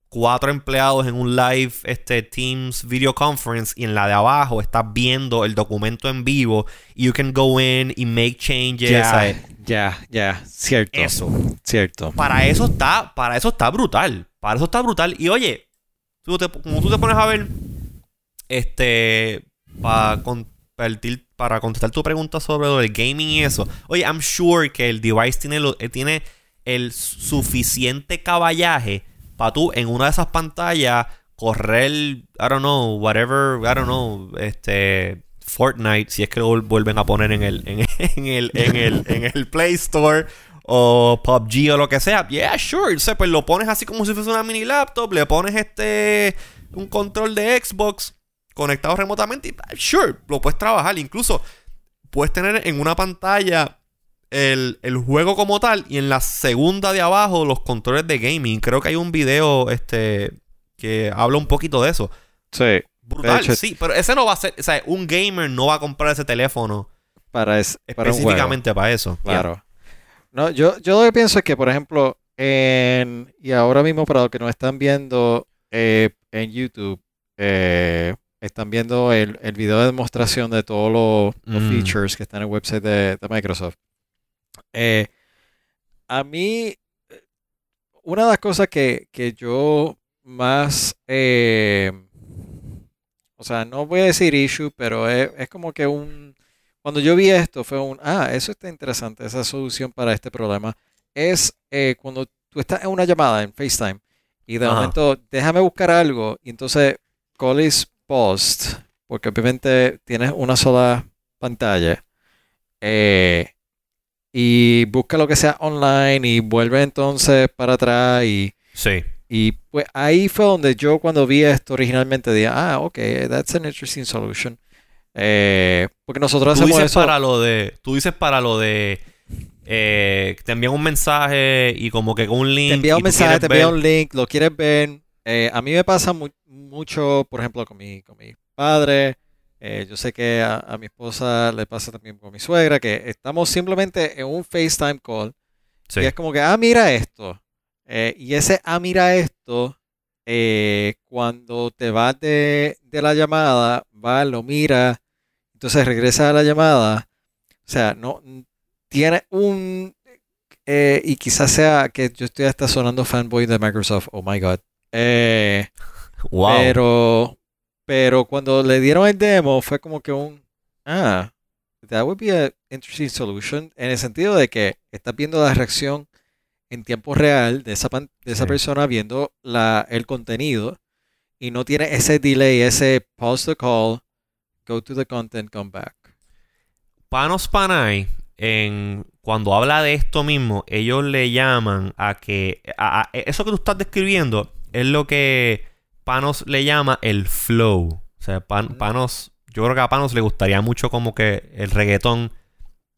cuatro empleados en un live este, Teams video conference y en la de abajo estás viendo el documento en vivo. Y you can go in y make changes. ya, ya, ya, cierto. Eso. Cierto. Para eso está, para eso está brutal. Para eso está brutal. Y oye, tú te- como tú te pones a ver, este, para para contestar tu pregunta sobre lo del gaming y eso. Oye, I'm sure que el device tiene, lo- eh, tiene el suficiente caballaje para tú en una de esas pantallas correr, I don't know, whatever, I don't know, este, Fortnite, si es que lo vuelven a poner en el, en, el, en el, en el Play Store o PUBG o lo que sea. Yeah, sure. O pues lo pones así como si fuese una mini laptop, le pones este un control de Xbox conectado remotamente y sure, lo puedes trabajar. Incluso puedes tener en una pantalla el, el juego como tal y en la segunda de abajo los controles de gaming. Creo que hay un video este que habla un poquito de eso. Sí. Brutal, sí, pero ese no va a ser, o sea, un gamer no va a comprar ese teléfono Para, es, para un juego. específicamente para eso. Claro. No, yo, yo lo que pienso es que, por ejemplo, en, y ahora mismo para los que nos están viendo eh, en YouTube, eh, están viendo el, el video de demostración de todos los, los Mm. features que están en el website de, de Microsoft. Eh, a mí, eh, una de las cosas que, que yo más, eh, o sea, no voy a decir issue, pero es, es como que un, cuando yo vi esto fue un, ah, eso está interesante, esa solución para este problema, es eh, cuando tú estás en una llamada en FaceTime y de Ajá. momento déjame buscar algo y entonces call paused, porque obviamente tienes una sola pantalla eh, y busca lo que sea online y vuelve entonces para atrás y, Sí. y pues ahí fue donde yo cuando vi esto originalmente dije, ah, ok, that's an interesting solution. Eh, porque nosotros Tú hacemos dices eso. para lo de. Tú dices para lo de. eh, te envían un mensaje y como que con un link. Te envía un mensaje, te envía un link, lo quieres ver. Eh, a mí me pasa mu- mucho, por ejemplo, con mi, con mi padre. Eh, yo sé que a, a mi esposa le pasa también con mi suegra, que estamos simplemente en un FaceTime call Sí. y es como que, ah, mira esto. Eh, y ese, ah, mira esto, cuando te vas de, de la llamada, va, lo mira, entonces regresa a la llamada. O sea, no tiene un eh, y quizás sea que yo estoy hasta sonando fanboy de Microsoft, oh my god. Eh, Wow. pero, pero cuando le dieron el demo fue como que un, ah, that would be a interesting solution en el sentido de que estás viendo la reacción en tiempo real de esa, pan- de esa Sí. persona viendo la, el contenido y no tiene ese delay, ese pause the call, go to the content, come back. Panos Panay, en, cuando habla de esto mismo, ellos le llaman a que. a- a- eso que tú estás describiendo es lo que Panos le llama el flow. O sea, Pan- Panos, yo creo que a Panos le gustaría mucho como que el reggaetón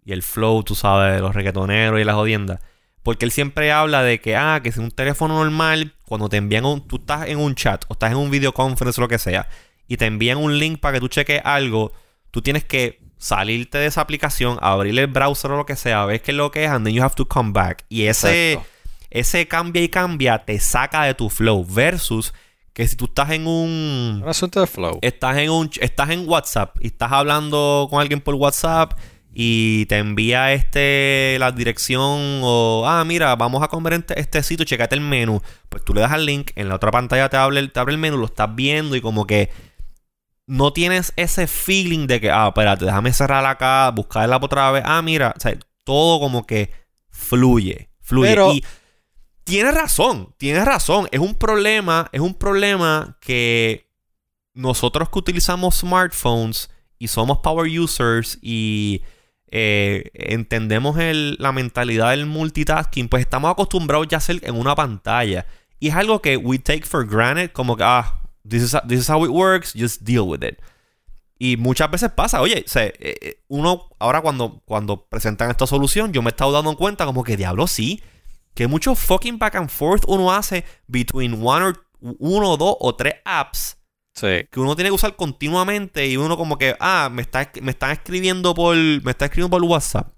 y el flow, tú sabes, de los reggaetoneros y las jodiendas. Porque él siempre habla de que, ah, que si un teléfono normal, cuando te envían un, tú estás en un chat o estás en un videoconference o lo que sea, y te envían un link para que tú cheques algo, tú tienes que salirte de esa aplicación, abrir el browser o lo que sea, ver qué es lo que es, and then you have to come back. Y ese, Exacto. Ese cambia y cambia te saca de tu flow. Versus que si tú estás en un Un asunto de flow. estás en un estás en WhatsApp y estás hablando con alguien por WhatsApp y te envía este la dirección o ah mira vamos a comer en este, sitio checate el menú pues tú le das al link en la otra pantalla te abre te abre el menú lo estás viendo y como que no tienes ese feeling de que ah espérate déjame cerrar acá buscarla otra vez ah mira o sea, todo como que fluye fluye Pero- y tienes razón tienes razón es un problema es un problema que nosotros que utilizamos smartphones y somos power users y eh, entendemos la mentalidad del multitasking, pues estamos acostumbrados ya a hacer en una pantalla. Y es algo que we take for granted, como que, ah, this is, this is how it works, just deal with it. Y muchas veces pasa, oye, eh, eh, uno ahora cuando, cuando presentan esta solución, yo me he estado dando cuenta como que diablo sí, que mucho fucking back and forth uno hace between one or, uno, dos o tres apps Sí. que uno tiene que usar continuamente y uno como que, ah, me, está, me están escribiendo por, me está escribiendo por WhatsApp.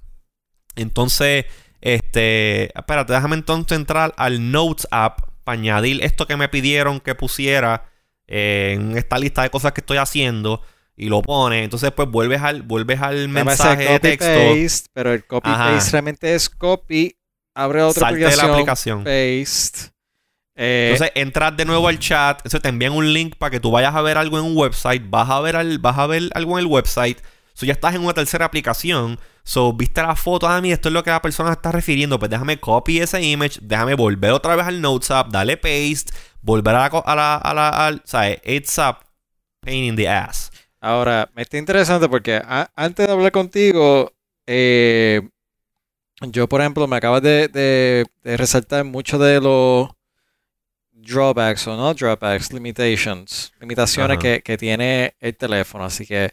Entonces, este, espérate, déjame entonces entrar al Notes app para añadir esto que me pidieron que pusiera eh, en esta lista de cosas que estoy haciendo y lo pone. Entonces, pues vuelves al, vuelves al mensaje de texto, pero el copy-paste Ajá. realmente es copy, abre otra salte de aplicación, la aplicación. paste. Eh, Entonces entras de nuevo al chat, entonces te envían un link para que tú vayas a ver algo en un website, vas a ver, al- vas a ver algo en el website, so ya estás en una tercera aplicación, so viste la foto, ah, mira, esto es lo que la persona está refiriendo, pues déjame copy ese image, déjame volver otra vez al Notes app, dale paste, volver a la, a la, a la, al- ¿sabes? It's a pain in the ass. Ahora, me está interesante porque a- antes de hablar contigo, eh, yo, por ejemplo, me acabas de, de- de resaltar mucho de los drawbacks o no drawbacks, limitations, limitaciones que, que tiene el teléfono. Así que,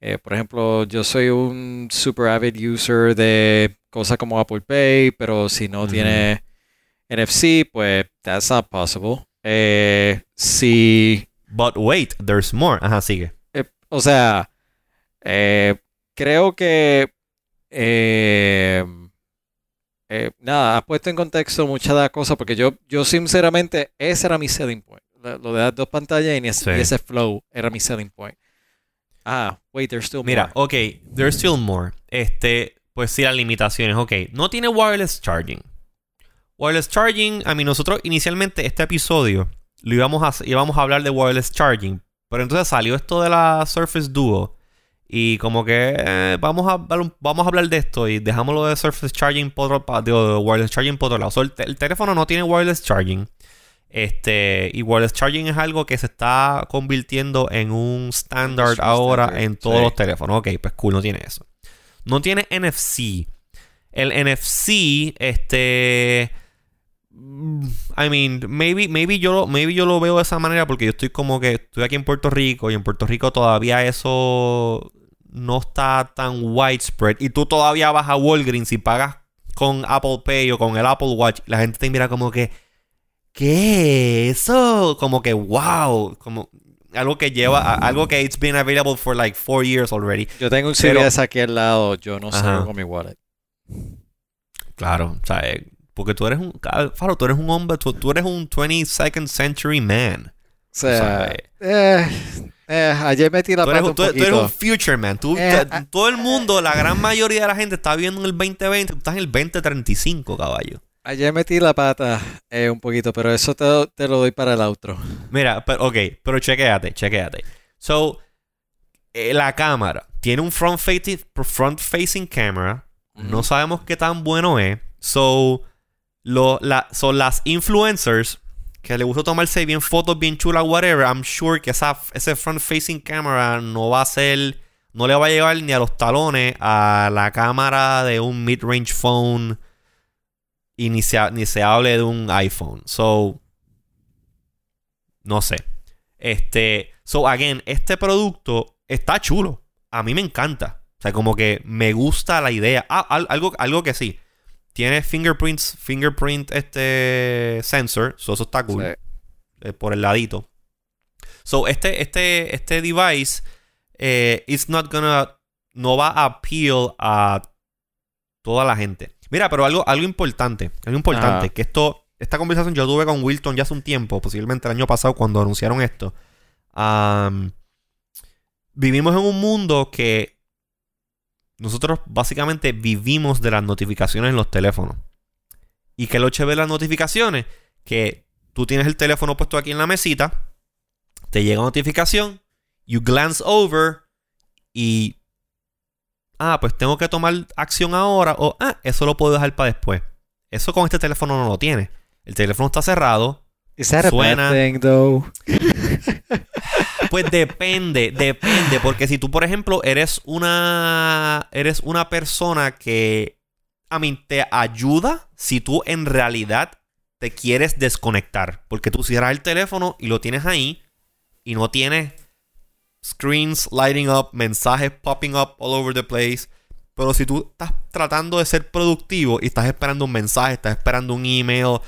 eh, por ejemplo, yo soy un super avid user de cosas como Apple Pay, pero si no tiene NFC, pues that's not possible. Eh, si But wait, there's more. Ajá, sigue. eh, o sea, creo que eh, eh, nada, has puesto en contexto muchas de las cosas porque yo, yo sinceramente, ese era mi selling point. Lo de las dos pantallas y ese, Sí. y ese flow era mi selling point. Ah, wait, there's still Mira, more. ok, there's still more. Este, pues sí, las limitaciones. Ok, no tiene wireless charging. Wireless charging, a mí nosotros inicialmente este episodio lo íbamos a, íbamos a hablar de wireless charging, pero entonces salió esto de la Surface Duo y como que eh, vamos, a, vamos a hablar de esto y dejamos lo de Surface Charging por otro, wireless charging por otro lado. So, el, te- el teléfono no tiene wireless charging. Este, y wireless charging es algo que se está convirtiendo en un Industry ahora standard, en todos sí. los teléfonos. Ok, pues cool, no tiene eso. No tiene NFC. El NFC, este. mm, I mean, maybe, maybe, yo, lo- maybe yo lo veo de esa manera porque yo estoy como que estoy aquí en Puerto Rico y en Puerto Rico todavía eso no está tan widespread. Y tú todavía vas a Walgreens y pagas con Apple Pay o con el Apple Watch. La gente te mira como que, ¿qué? Eso, como que, wow. Como algo que lleva, a- algo que it's been available for like four years already. Yo tengo un pero- CVS aquí al lado, yo no salgo con mi wallet. Claro, o sea, eh, porque tú eres un, ca- Faro, tú eres un hombre, tú, tú eres un 22nd century man. O sea, sea, eh, eh, ayer metí la Tú eres, pata un- tú- tú eres un future man. Tú- Eh, te- todo el mundo, la gran mayoría de la gente está viviendo en el 2020. Tú estás en el 2035, caballo. Ayer metí la pata eh, un poquito, pero eso te, te lo doy para el outro. Mira, pero, ok, pero chequéate, chequéate. So, la cámara tiene un front facing, front facing camera. No sabemos qué tan bueno es. So, lo, la, son las influencers que le gusta tomarse bien fotos bien chulas, whatever. I'm sure que esa, ese front facing camera no va a ser. No le va a llevar ni a los talones a la cámara de un mid-range phone. Y ni se, ni se hable de un iPhone. So. No sé. Este, so again, este producto está chulo. A mí me encanta. O sea, como que me gusta la idea. Ah, al- algo, algo que sí. Tiene fingerprints, fingerprint este sensor. So eso está cool. Sí. eh, por el ladito. So, este, este, este device eh, it's not gonna, no va a appeal a toda la gente. Mira, pero algo, algo importante, algo importante, que esto, esta conversación yo tuve con Wilton ya hace un tiempo, posiblemente el año pasado cuando anunciaron esto. Vivimos en un mundo que nosotros básicamente vivimos de las notificaciones en los teléfonos. Y que lo chévere de las notificaciones, que tú tienes el teléfono puesto aquí en la mesita, te llega notificación, you glance over y ah, pues tengo que tomar acción ahora o ah, eso lo puedo dejar para después. Eso con este teléfono no lo tiene. El teléfono está cerrado. Is that a Suena. bad thing, though? Pues depende, depende, porque si tú por ejemplo eres una eres una persona que a mí te ayuda si tú en realidad te quieres desconectar, porque tú cierras el teléfono y lo tienes ahí y no tienes screens lighting up, mensajes popping up all over the place. Pero si tú estás tratando de ser productivo y estás esperando un mensaje, estás esperando un email,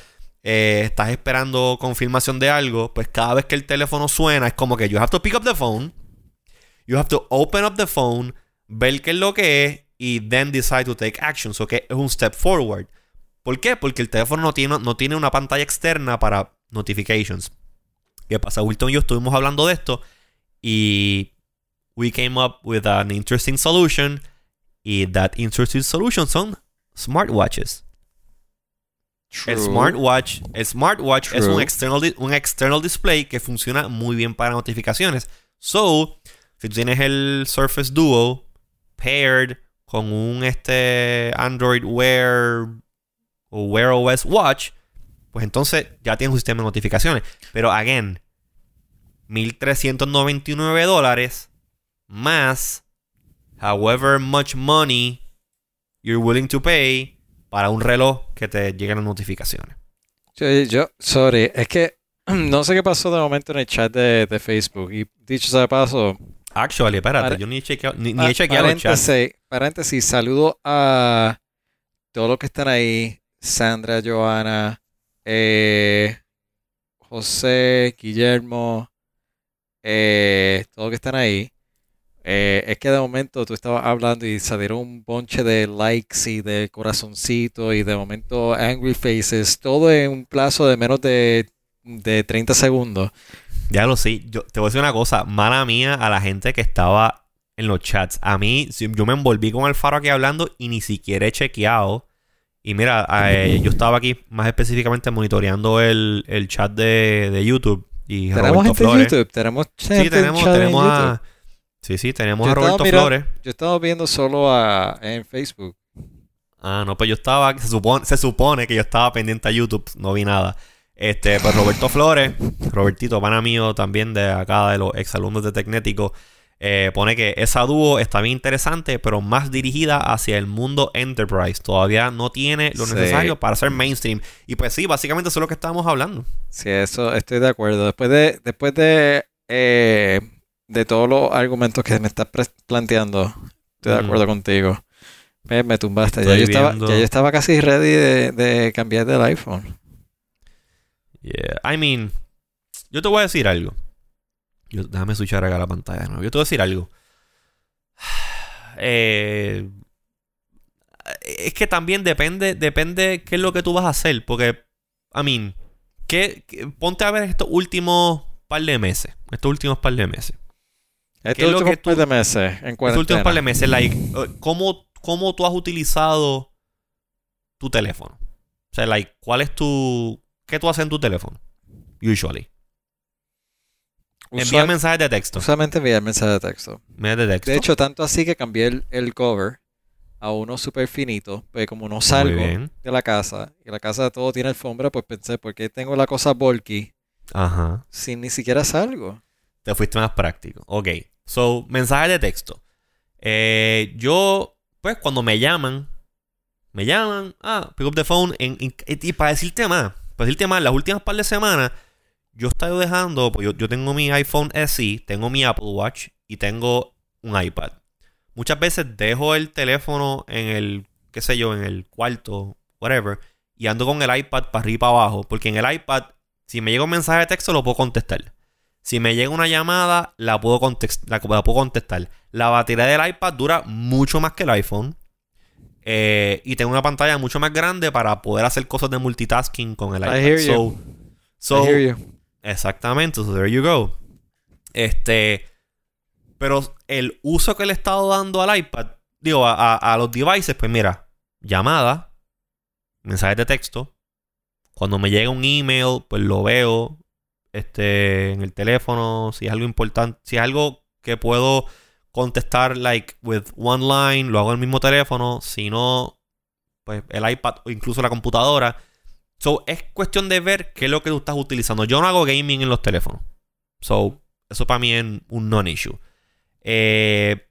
eh, estás esperando confirmación de algo, pues cada vez que el teléfono suena es como que you have to pick up the phone, you have to open up the phone, ver qué es lo que es y then decide to take action. So que es un step forward. ¿Por qué? Porque el teléfono no tiene, no tiene una pantalla externa para notifications. ¿Qué pasa? Wilton y yo estuvimos hablando de esto y we came up with an interesting solution y that interesting solution son smartwatches. El smartwatch, el smartwatch es un external, un external display que funciona muy bien para notificaciones. So, si tú tienes el Surface Duo paired con un este Android Wear o Wear OS Watch, pues entonces ya tienes un sistema de notificaciones. Pero again, 1399 dólares más however much money you're willing to pay para un reloj que te lleguen las notificaciones. Yo, yo- sorry, es que no sé qué pasó de momento en el chat de, de Facebook. Y dicho sea de paso, Actually, espérate, Para- yo ni he chequeado, ni, ni he chequeado el chat. paréntesis, paréntesis, saludo a todos los que están ahí. Sandra, Joana, eh, José, Guillermo, eh, todos los que están ahí. Eh, es que de momento tú estabas hablando y salieron un bonche de likes y de corazoncito y de momento angry faces, todo en un plazo de menos de, de 30 segundos. Ya lo sé. Yo te voy a decir una cosa. Mala mía a la gente que estaba en los chats. A mí, yo me envolví con el faro aquí hablando y ni siquiera he chequeado. Y mira, eh, yo estaba aquí más específicamente monitoreando el, el chat de, de YouTube. Y Tenemos Roberto gente en. YouTube, tenemos gente Sí, en tenemos, chat en tenemos YouTube. Sí, sí, tenemos Yo a Roberto mirando- Flores. Yo estaba viendo solo a, en Facebook. Ah, no, pues yo estaba, se supone, se supone que yo estaba pendiente a YouTube, no vi nada. Este, pues Roberto Flores, Robertito, pana mío también de acá, de los exalumnos de Tecnético, eh, pone que esa dúo está bien interesante, pero más dirigida hacia el mundo enterprise. Todavía no tiene lo Sí. necesario para ser mainstream. Y pues sí, básicamente eso es lo que estábamos hablando. Sí, eso estoy de acuerdo. Después de, después de, eh, de todos los argumentos que me estás planteando, estoy de Mm. acuerdo contigo. Me, me tumbaste. Ya yo, estaba, ya yo estaba casi ready de, de cambiar del iPhone. Yeah, I mean, yo te voy a decir algo. Yo- déjame switchar acá la pantalla nuevo. Yo te voy a decir algo. Eh, es que también depende, depende qué es lo que tú vas a hacer. Porque, I mean, ¿qué, qué- ponte a ver estos últimos par de meses. Estos últimos par de meses. Estos es lo últimos que tú- par de meses en Estos últimos par de meses, like, eh, ¿cómo, ¿cómo tú has utilizado tu teléfono? O sea, like, ¿cuál es tu... ¿Qué tú haces en tu teléfono? Usually. Envía mensajes de texto. Usualmente enviar mensaje de texto. Mensajes de texto. De hecho, tanto así que cambié el, el cover a uno súper finito, pues como no salgo de la casa y la casa todo tiene alfombra, pues pensé, ¿por qué tengo la cosa bulky Ajá. si ni siquiera salgo? Te fuiste más práctico. Ok. So, mensajes de texto. Eh, yo, pues, cuando me llaman, me llaman, ah, pick up the phone. en- en- y para decirte más, para decirte más, las últimas par de semanas, yo estoy dejando, pues yo, yo tengo mi iPhone SE, tengo mi Apple Watch y tengo un iPad. Muchas veces dejo el teléfono en el, qué sé yo, en el cuarto, whatever, y ando con el iPad para arriba y para abajo, porque en el iPad, si me llega un mensaje de texto, lo puedo contestar. Si me llega una llamada, la puedo, la, puedo contestar. La batería del iPad dura mucho más que el iPhone. Eh, y tengo una pantalla mucho más grande para poder hacer cosas de multitasking con el iPad. I hear you. So, I hear you. Exactamente, so there you go. Este. Pero el uso que le he estado dando al iPad, digo, a, los devices, pues mira, llamada, mensajes de texto. Cuando me llega un email, pues lo veo este, en el teléfono. Si es algo importante, si es algo que puedo contestar, like, with one line, lo hago en el mismo teléfono. Si no, pues el iPad o incluso la computadora. So, es cuestión de ver qué es lo que tú estás utilizando. Yo no hago gaming en los teléfonos. So, eso para mí es un non-issue. Eh,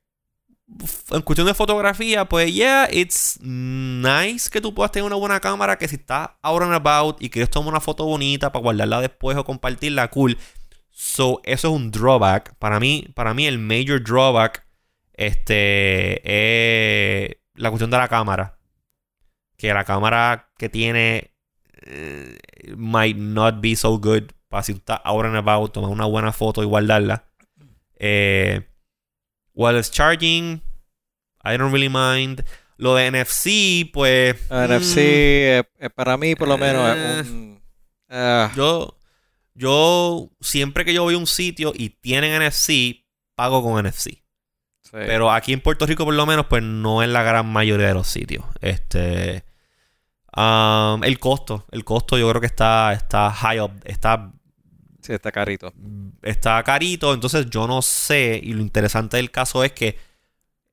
en cuestión de fotografía, pues yeah, it's nice que tú puedas tener una buena cámara que si estás out and about y quieres tomar una foto bonita para guardarla después o compartirla, cool. So, eso es un drawback. Para mí, para mí el major drawback este, es la cuestión de la cámara. Que la cámara que tiene eh, might not be so good para si tú estás out and about, tomar una buena foto y guardarla. Eh, While it's charging, I don't really mind. Lo de NFC, pues. NFC, mm, eh, para mí, por lo menos, es eh, un. Ah. Yo. Yo, siempre que yo voy a un sitio y tienen NFC, pago con NFC. Pero aquí en Puerto Rico, por lo menos, pues no es la gran mayoría de los sitios. Este. Um, el costo. El costo yo creo que está, está high up. Está Sí, está carito. Está carito, entonces yo no sé. Y lo interesante del caso es que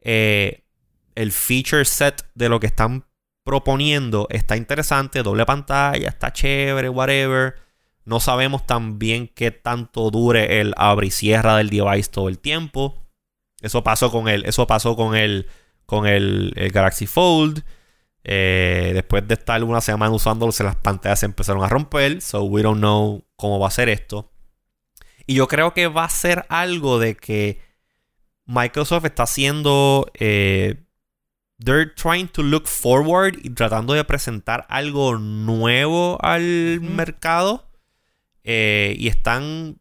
eh, el feature set de lo que están proponiendo está interesante. Doble pantalla, está chévere, whatever. No sabemos también qué tanto dure el abre y cierra del device todo el tiempo. Eso pasó con el, eso pasó con el, con el, Galaxy Fold. Eh, después de estar una semana usándolo, las pantallas se empezaron a romper. So we don't know cómo va a ser esto. Y yo creo que va a ser algo de que Microsoft está haciendo. Eh, they're trying to look forward y tratando de presentar algo nuevo al mercado. Eh, y están,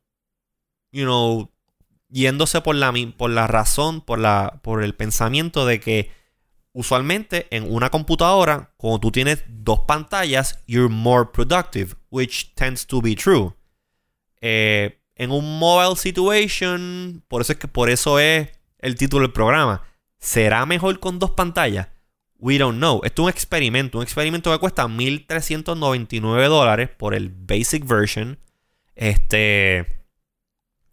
you know, yéndose por la, por la razón, por, la, por el pensamiento de que usualmente en una computadora, cuando tú tienes dos pantallas, you're more productive, which tends to be true. Eh, en un mobile situation, por eso es que por eso es el título del programa. ¿Será mejor con dos pantallas? We don't know. Esto es un experimento. Un experimento que cuesta 1.399 dólares por el basic version. Este.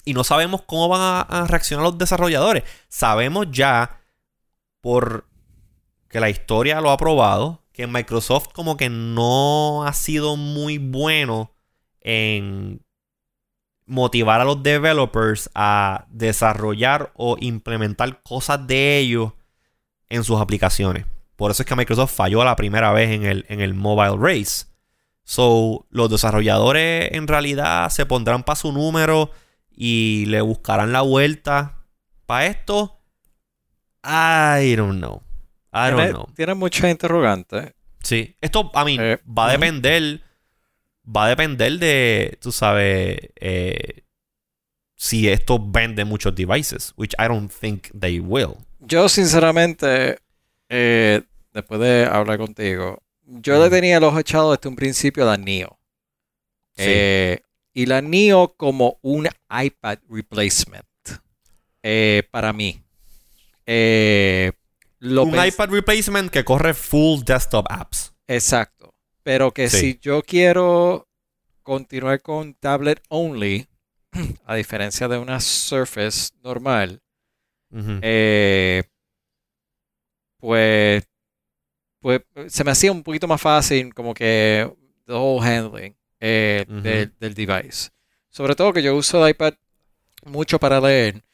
Y no sabemos cómo van a reaccionar los desarrolladores. Sabemos ya por que la historia lo ha probado, que Microsoft como que no ha sido muy bueno en motivar a los developers a desarrollar o implementar cosas de ellos en sus aplicaciones. Por eso es que Microsoft falló la primera vez en el, en el Mobile Race. So, los desarrolladores en realidad se pondrán para su número y le buscarán la vuelta para esto. I don't know. I don't know. Tiene muchas interrogantes. Sí. Esto, a mí, eh, va a depender. Va a depender de, tú sabes, eh, si esto vende muchos devices, which I don't think they will. Yo, sinceramente, eh, después de hablar contigo, yo le tenía el ojo echado desde un principio a la NIO. y la NIO como un iPad replacement. para mí. Un iPad replacement que corre full desktop apps. Exacto. Pero que si yo quiero continuar con tablet only, a diferencia de una Surface normal, eh, pues, pues se me hacía un poquito más fácil como que the whole handling eh, del, device. Sobre todo que yo uso el iPad mucho para leer.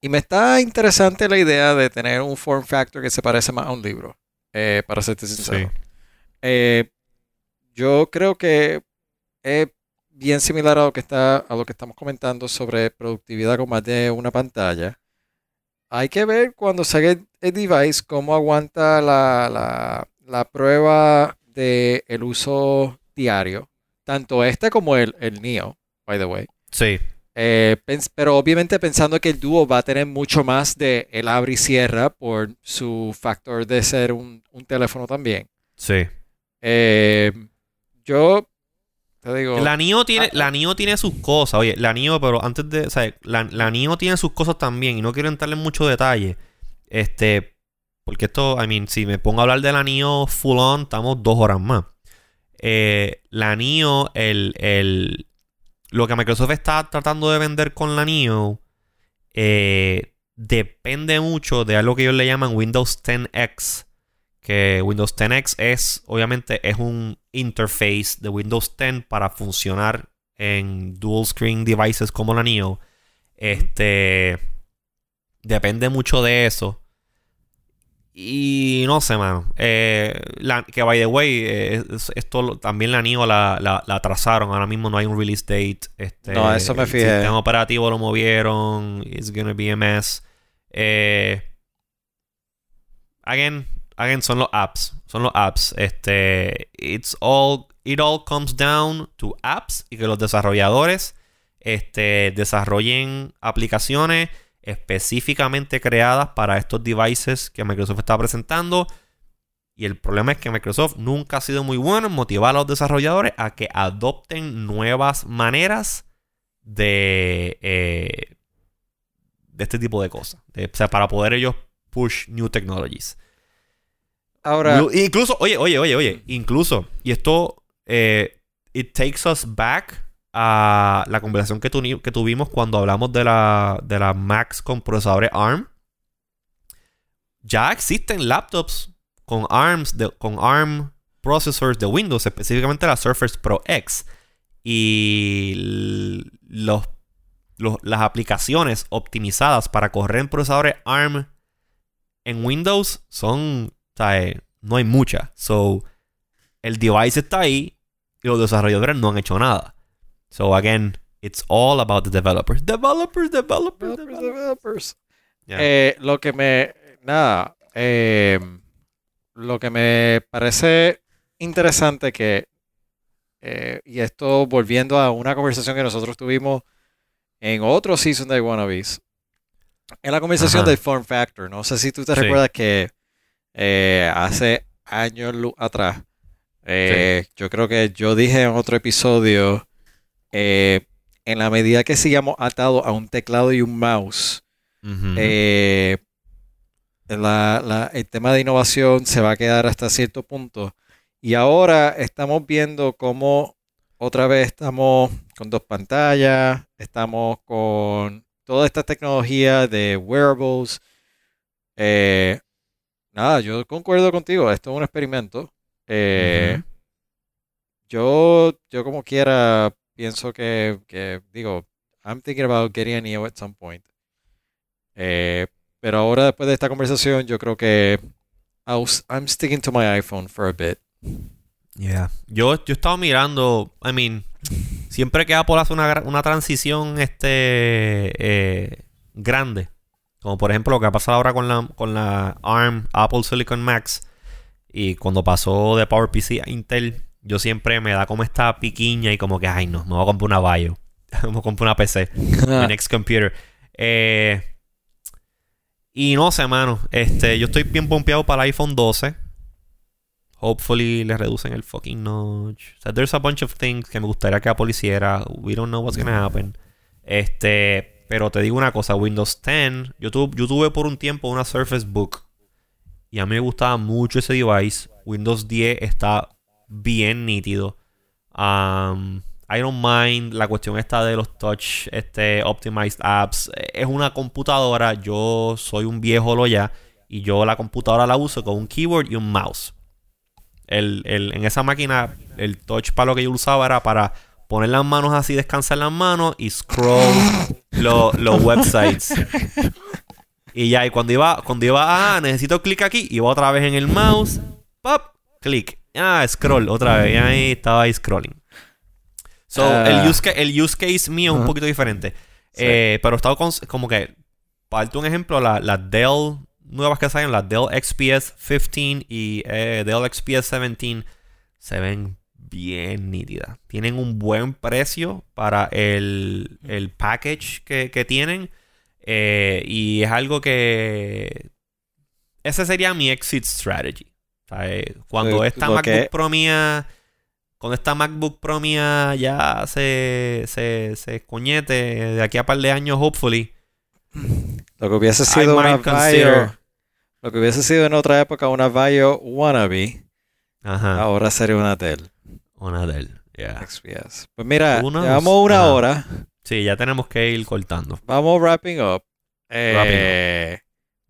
Y me está interesante la idea de tener un form factor que se parece más a un libro, eh, para serte sincero. Eh, yo creo que es bien similar a lo que está a lo que estamos comentando sobre productividad con más de una pantalla. Hay que ver cuando salga el, el device cómo aguanta la, la, la prueba del el uso diario. Tanto este como el, el Neo, by the way. Sí. Eh, pero obviamente pensando que el Duo va a tener mucho más de el abre y cierra por su factor de ser un, un teléfono también. Sí. Eh, yo te digo, La NIO tiene, Ah, la NIO tiene sus cosas, oye, la NIO, pero antes de, o sea, la, la NIO tiene sus cosas también y no quiero entrarle en mucho detalle, este, porque esto, I mean, si me pongo a hablar de la NIO full on, estamos dos horas más. Eh, la NIO, el, el, lo que Microsoft está tratando de vender con la NIO, eh, depende mucho de algo que ellos le llaman Windows 10X que Windows 10X es, obviamente, es un interface de Windows 10 para funcionar en dual screen devices como la Neo. Este depende mucho de eso. Y no sé, mano. Eh, la- que by the way, eh, es- esto también la Neo la, la, la atrasaron. Ahora mismo no hay un release date. Este, No, eso me el fijé. sistema operativo lo movieron. It's gonna be a mess. Eh, again, again, son los apps. Son los apps. Este. It's all. It all comes down to apps. Y que los desarrolladores. Este. Desarrollen aplicaciones específicamente creadas para estos devices que Microsoft está presentando. Y el problema es que Microsoft nunca ha sido muy bueno en motivar a los desarrolladores a que adopten nuevas maneras de, eh, de este tipo de cosas. De- o sea, para poder ellos push new technologies. ahora, Lu- Incluso, oye, oye, oye, oye, incluso, y esto, eh, it takes us back a la conversación que, tuvimos cuando hablamos de la, de la Macs con procesadores ARM. Ya existen laptops con ARMs, con ARM processors de Windows, específicamente la Surface Pro X. Y los, las aplicaciones optimizadas para correr en procesadores ARM en Windows son, no hay muchas. So, el device está ahí y los desarrolladores no han hecho nada. So, again, it's all about the developers. Developers, developers, developers, developers. Yeah. Eh, lo que me. Nada. eh, lo que me parece interesante que. eh, y esto volviendo a una conversación que nosotros tuvimos en otro season de Wannabes. En la conversación Ajá. del form factor. No sé si tú te Sí. recuerdas que eh, hace años atrás. eh, Yo creo que yo dije en otro episodio. Eh, en la medida que sigamos atados a un teclado y un mouse. Eh, la- la- el tema de innovación se va a quedar hasta cierto punto. Y ahora estamos viendo cómo otra vez estamos con dos pantallas, estamos con toda esta tecnología de wearables. Eh, nada, yo concuerdo contigo, esto es un experimento. Eh, yo, yo como quiera pienso que, digo, I'm thinking about getting a Neo at some point. Eh, pero ahora después de esta conversación, yo creo que I'll I'm sticking to my iPhone for a bit. Yeah. Yo, yo estaba mirando, I mean, siempre que Apple hace una, una transición este eh, grande, como por ejemplo lo que ha pasado ahora con la, con la ARM Apple Silicon Max y cuando pasó de PowerPC a Intel, yo siempre me da como esta piquiña y como que, ay no, me voy a comprar una Bio, me voy a comprar una PC. My next computer. Eh, y no sé, mano. Este, yo estoy bien pompeado para el iPhone 12. Hopefully le reducen el fucking notch. O sea, there's a bunch of things que me gustaría que Apple hiciera. We don't know what's gonna happen. Este, pero te digo una cosa, Windows 10, yo, tu- yo tuve por un tiempo una Surface Book. Y a mí me gustaba mucho ese device. Windows 10 está bien nítido. Um, I don't mind la cuestión esta de los touch este, optimized apps. Eh, Es una computadora. Yo soy un viejo lo ya. Y yo la computadora la uso con un keyboard y un mouse. El, el- en esa máquina, el touch para lo que yo usaba era para poner las manos así, descansar las manos y scroll lo- los websites. Y ya, y cuando iba, cuando iba, ah, necesito clic aquí, iba otra vez en el mouse, pop, clic, ah, scroll, otra vez, ahí estaba ahí scrolling. So, Ah. el, use ca- el use case mío es un poquito diferente. Sí. Eh, pero he estado con- como que, para darte un ejemplo, las la Dell nuevas que salen, las Dell XPS 15 y eh, Dell XPS 17, se ven bien nítidas. Tienen un buen precio para el, el package que, que tienen. eh, y es algo que... Ese sería mi exit strategy. Cuando esta MacBook Pro mía... Cuando esta MacBook Pro mía ya se, se, se escoñete de aquí a par de años, hopefully. Lo que hubiese sido una Vaio, lo que hubiese sido en otra época una Vaio wannabe, Ajá. ahora sería una Dell Una Dell. Yeah. XPS. Pues mira, Unos- llevamos una ajá. hora, Sí, ya tenemos que ir cortando. vamos wrapping up. Eh,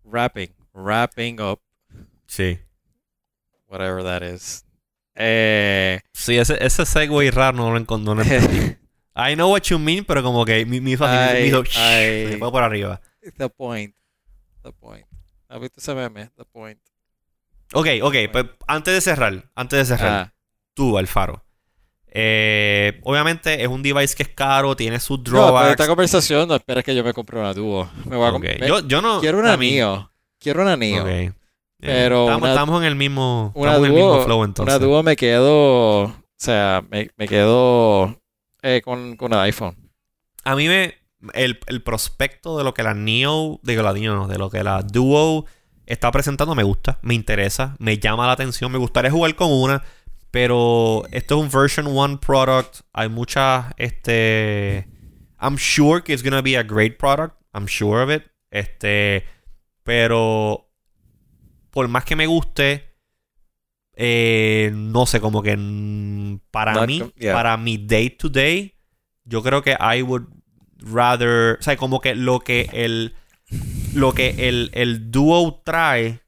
wrapping, wrapping up, Sí. Whatever that is. Eh, Sí, ese, ese segue raro no lo encontré. No lo entendí. I know what you mean, pero como que me hizo así, me hizo me fue por arriba. the point, the point. ¿Has visto ese meme? The point. Ok, ok, pues antes de cerrar, antes de cerrar, Ah, tú, Alfaro. Eh, obviamente es un device que es caro, tiene sus no, pero drawbacks. esta conversación no esperes que yo me compre una Duo. Me voy a Ok, comp- me- Yo, yo no. quiero una a mí- Neo. Quiero una Neo. Ok. Pero estamos, una- estamos en el mismo, Una estamos en el mismo Duo, flow entonces. una Duo me quedo, o sea, me, me quedo eh, con, con el iPhone. A mí me. El, el prospecto de lo que la Neo. Digo, la Neo no, de lo que la Duo está presentando me gusta, me interesa, me llama la atención. Me gustaría jugar con una. Pero esto es un version 1 product. Hay muchas. Este. I'm sure que it's gonna be a great product. I'm sure of it. Este. Pero. Por más que me guste. eh, no sé, como que para Not mí, yeah. para mi day to day, yo creo que I would rather, o sea, como que lo que el lo que el, el dúo trae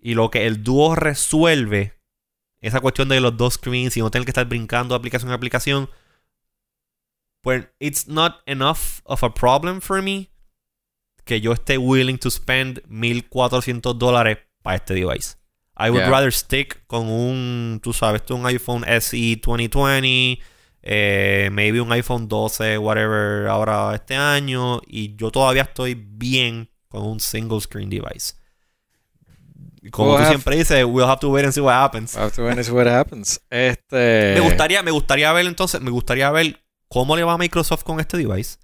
y lo que el dúo resuelve, esa cuestión de los dos screens y no tener que estar brincando aplicación a aplicación, pues it's not enough of a problem for me que yo esté willing to spend 1400 dólares para este device. I would Yeah. rather stick con un, tú sabes, tú un iPhone SE 2020, eh, maybe un iPhone 12, whatever, ahora este año, y yo todavía estoy bien con un single screen device. Como We'll tú have- siempre dices, we'll have to wait and see what happens. We'll have to wait and see what happens. Este, Me gustaría, me gustaría ver entonces, me gustaría ver cómo le va a Microsoft con este device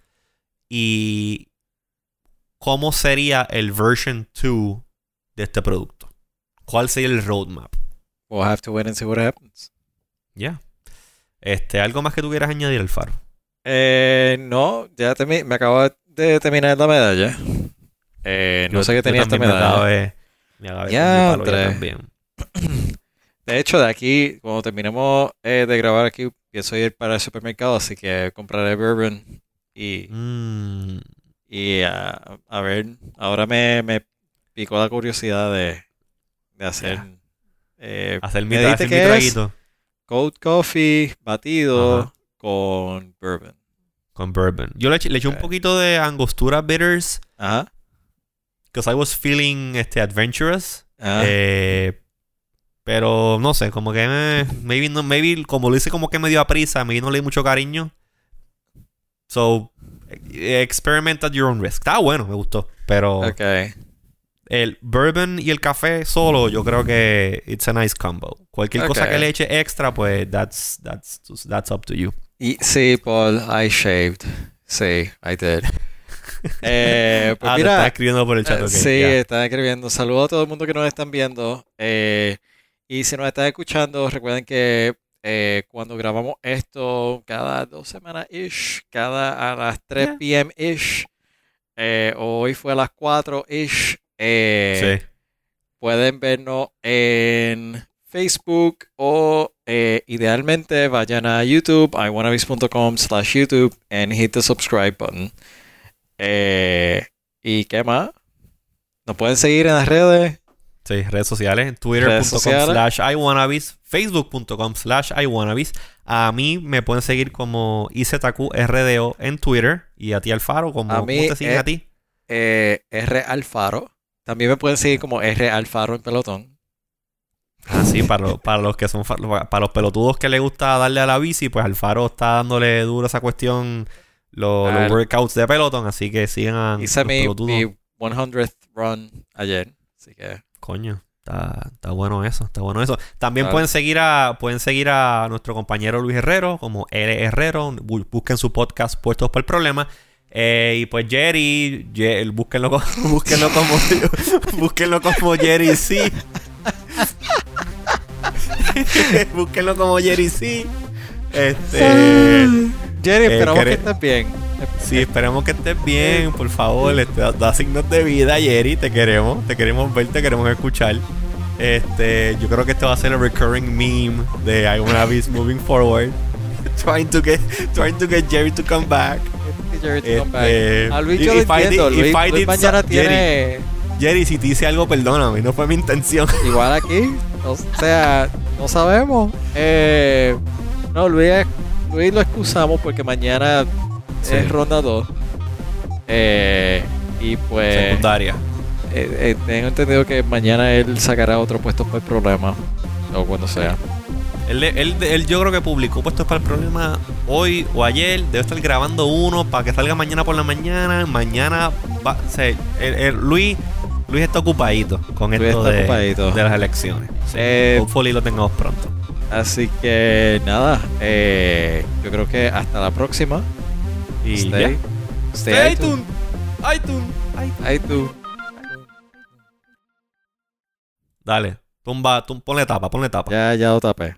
y cómo sería el version 2 de este producto. ¿Cuál sería el roadmap? We'll have to wait and see what happens. Ya. Este, ¿algo más que tú quieras añadir, Alfaro? Eh, no, ya me acabo de terminar la medalla. Eh, no Yo- sé qué tenía esta medalla. me acabé Ya, también. De hecho, de aquí, cuando terminemos eh, de grabar aquí, pienso ir para el supermercado, así que compraré bourbon y, Mm, y a, a ver, ahora me, me picó la curiosidad de, de hacer eh, hacer mi, ¿Me hacer mi traguito cold coffee batido Ajá. con bourbon. con bourbon. Yo le eché, le eché un poquito de angostura bitters Ajá. because I was feeling este, adventurous. ajá. Eh, pero no sé, como que eh, maybe, no, maybe como lo hice como que me dio a prisa, maybe no le di mucho cariño. So, eh, experiment at your own risk. Está bueno, me gustó. Pero Ok. El bourbon y el café solo, yo creo que it's a nice combo. Cualquier cosa que le eche extra, pues that's, that's, that's up to you. Y, sí, Paul, I shaved. Sí, I did. Eh, pues ah, te estás escribiendo por el chat, Eh, ok, sí, ya. están escribiendo. Saludos a todo el mundo que nos están viendo. Eh, y si nos están escuchando, recuerden que eh, cuando grabamos esto, cada dos semanas ish, cada a las 3 Yeah. p.m. ish, eh, hoy fue a las 4 ish, eh, Sí. pueden vernos en Facebook o eh, idealmente vayan a YouTube, iwannabes.com slash YouTube and hit the subscribe button. Eh, ¿Y qué más? Nos pueden seguir en las redes. Sí, redes sociales, twitter.com slash iwannabes, facebook.com slash iwannabes. A mí me pueden seguir como IZQRDO en Twitter y a ti Alfaro, como, A ¿cómo mí, te siguen eh, a ti? R Alfaro. También me pueden seguir como R Alfaro en pelotón. Ah, sí, para, los- para los que son para los pelotudos que les gusta darle a la bici, pues Alfaro está dándole duro a esa cuestión los, los workouts de Peloton, así que sigan Hice los mi, pelotudos. mi 100th run ayer. Así que Coño, está, está bueno eso, está bueno eso. También Claro. pueden seguir a pueden seguir a nuestro compañero Luis Herrero como L Herrero, Bu- busquen su podcast Puestos por el Problema. Eh, y pues Jerry, búsquenlo, co- búsquenlo como búsquenlo como Jerry C. búsquenlo como Jerry C. Este Jerry, Eh, esperamos que estés bien. Sí, esperemos que estés bien, por favor. Este, da, da signos de vida, Jerry. Te queremos, te queremos ver, te queremos escuchar. Este, yo creo que este va a ser el recurring meme de I Wanna Be Moving Forward. trying to get, trying to get Jerry to come back. Jerry, to come back. A Luis yo lo entiendo. Luis, Luis mañana tiene Jerry, si te hice algo, perdóname, no fue mi intención. igual aquí. O sea, no sabemos. Eh, no, Luis, Luis lo excusamos porque mañana Sí. es ronda 2. Eh, y pues Secundaria. eh, eh, tengo entendido que mañana él sacará otro puesto por problema. O cuando sea. Él, él- él yo creo que publicó puestos para el problema hoy o ayer. Debe estar grabando uno para que salga mañana por la mañana. Mañana va, o sea, el- el- Luis, Luis está ocupadito con Luis esto de, ocupadito. de las elecciones. Sí, Eh, hopefully lo tengamos pronto. Así que nada, eh, yo creo que hasta la próxima. Y Stay, ya. stay Stay iTunes. iTunes. iTunes. Tú. Dale. Tumba, tum, ponle tapa, ponle tapa. Ya, ya lo tapé.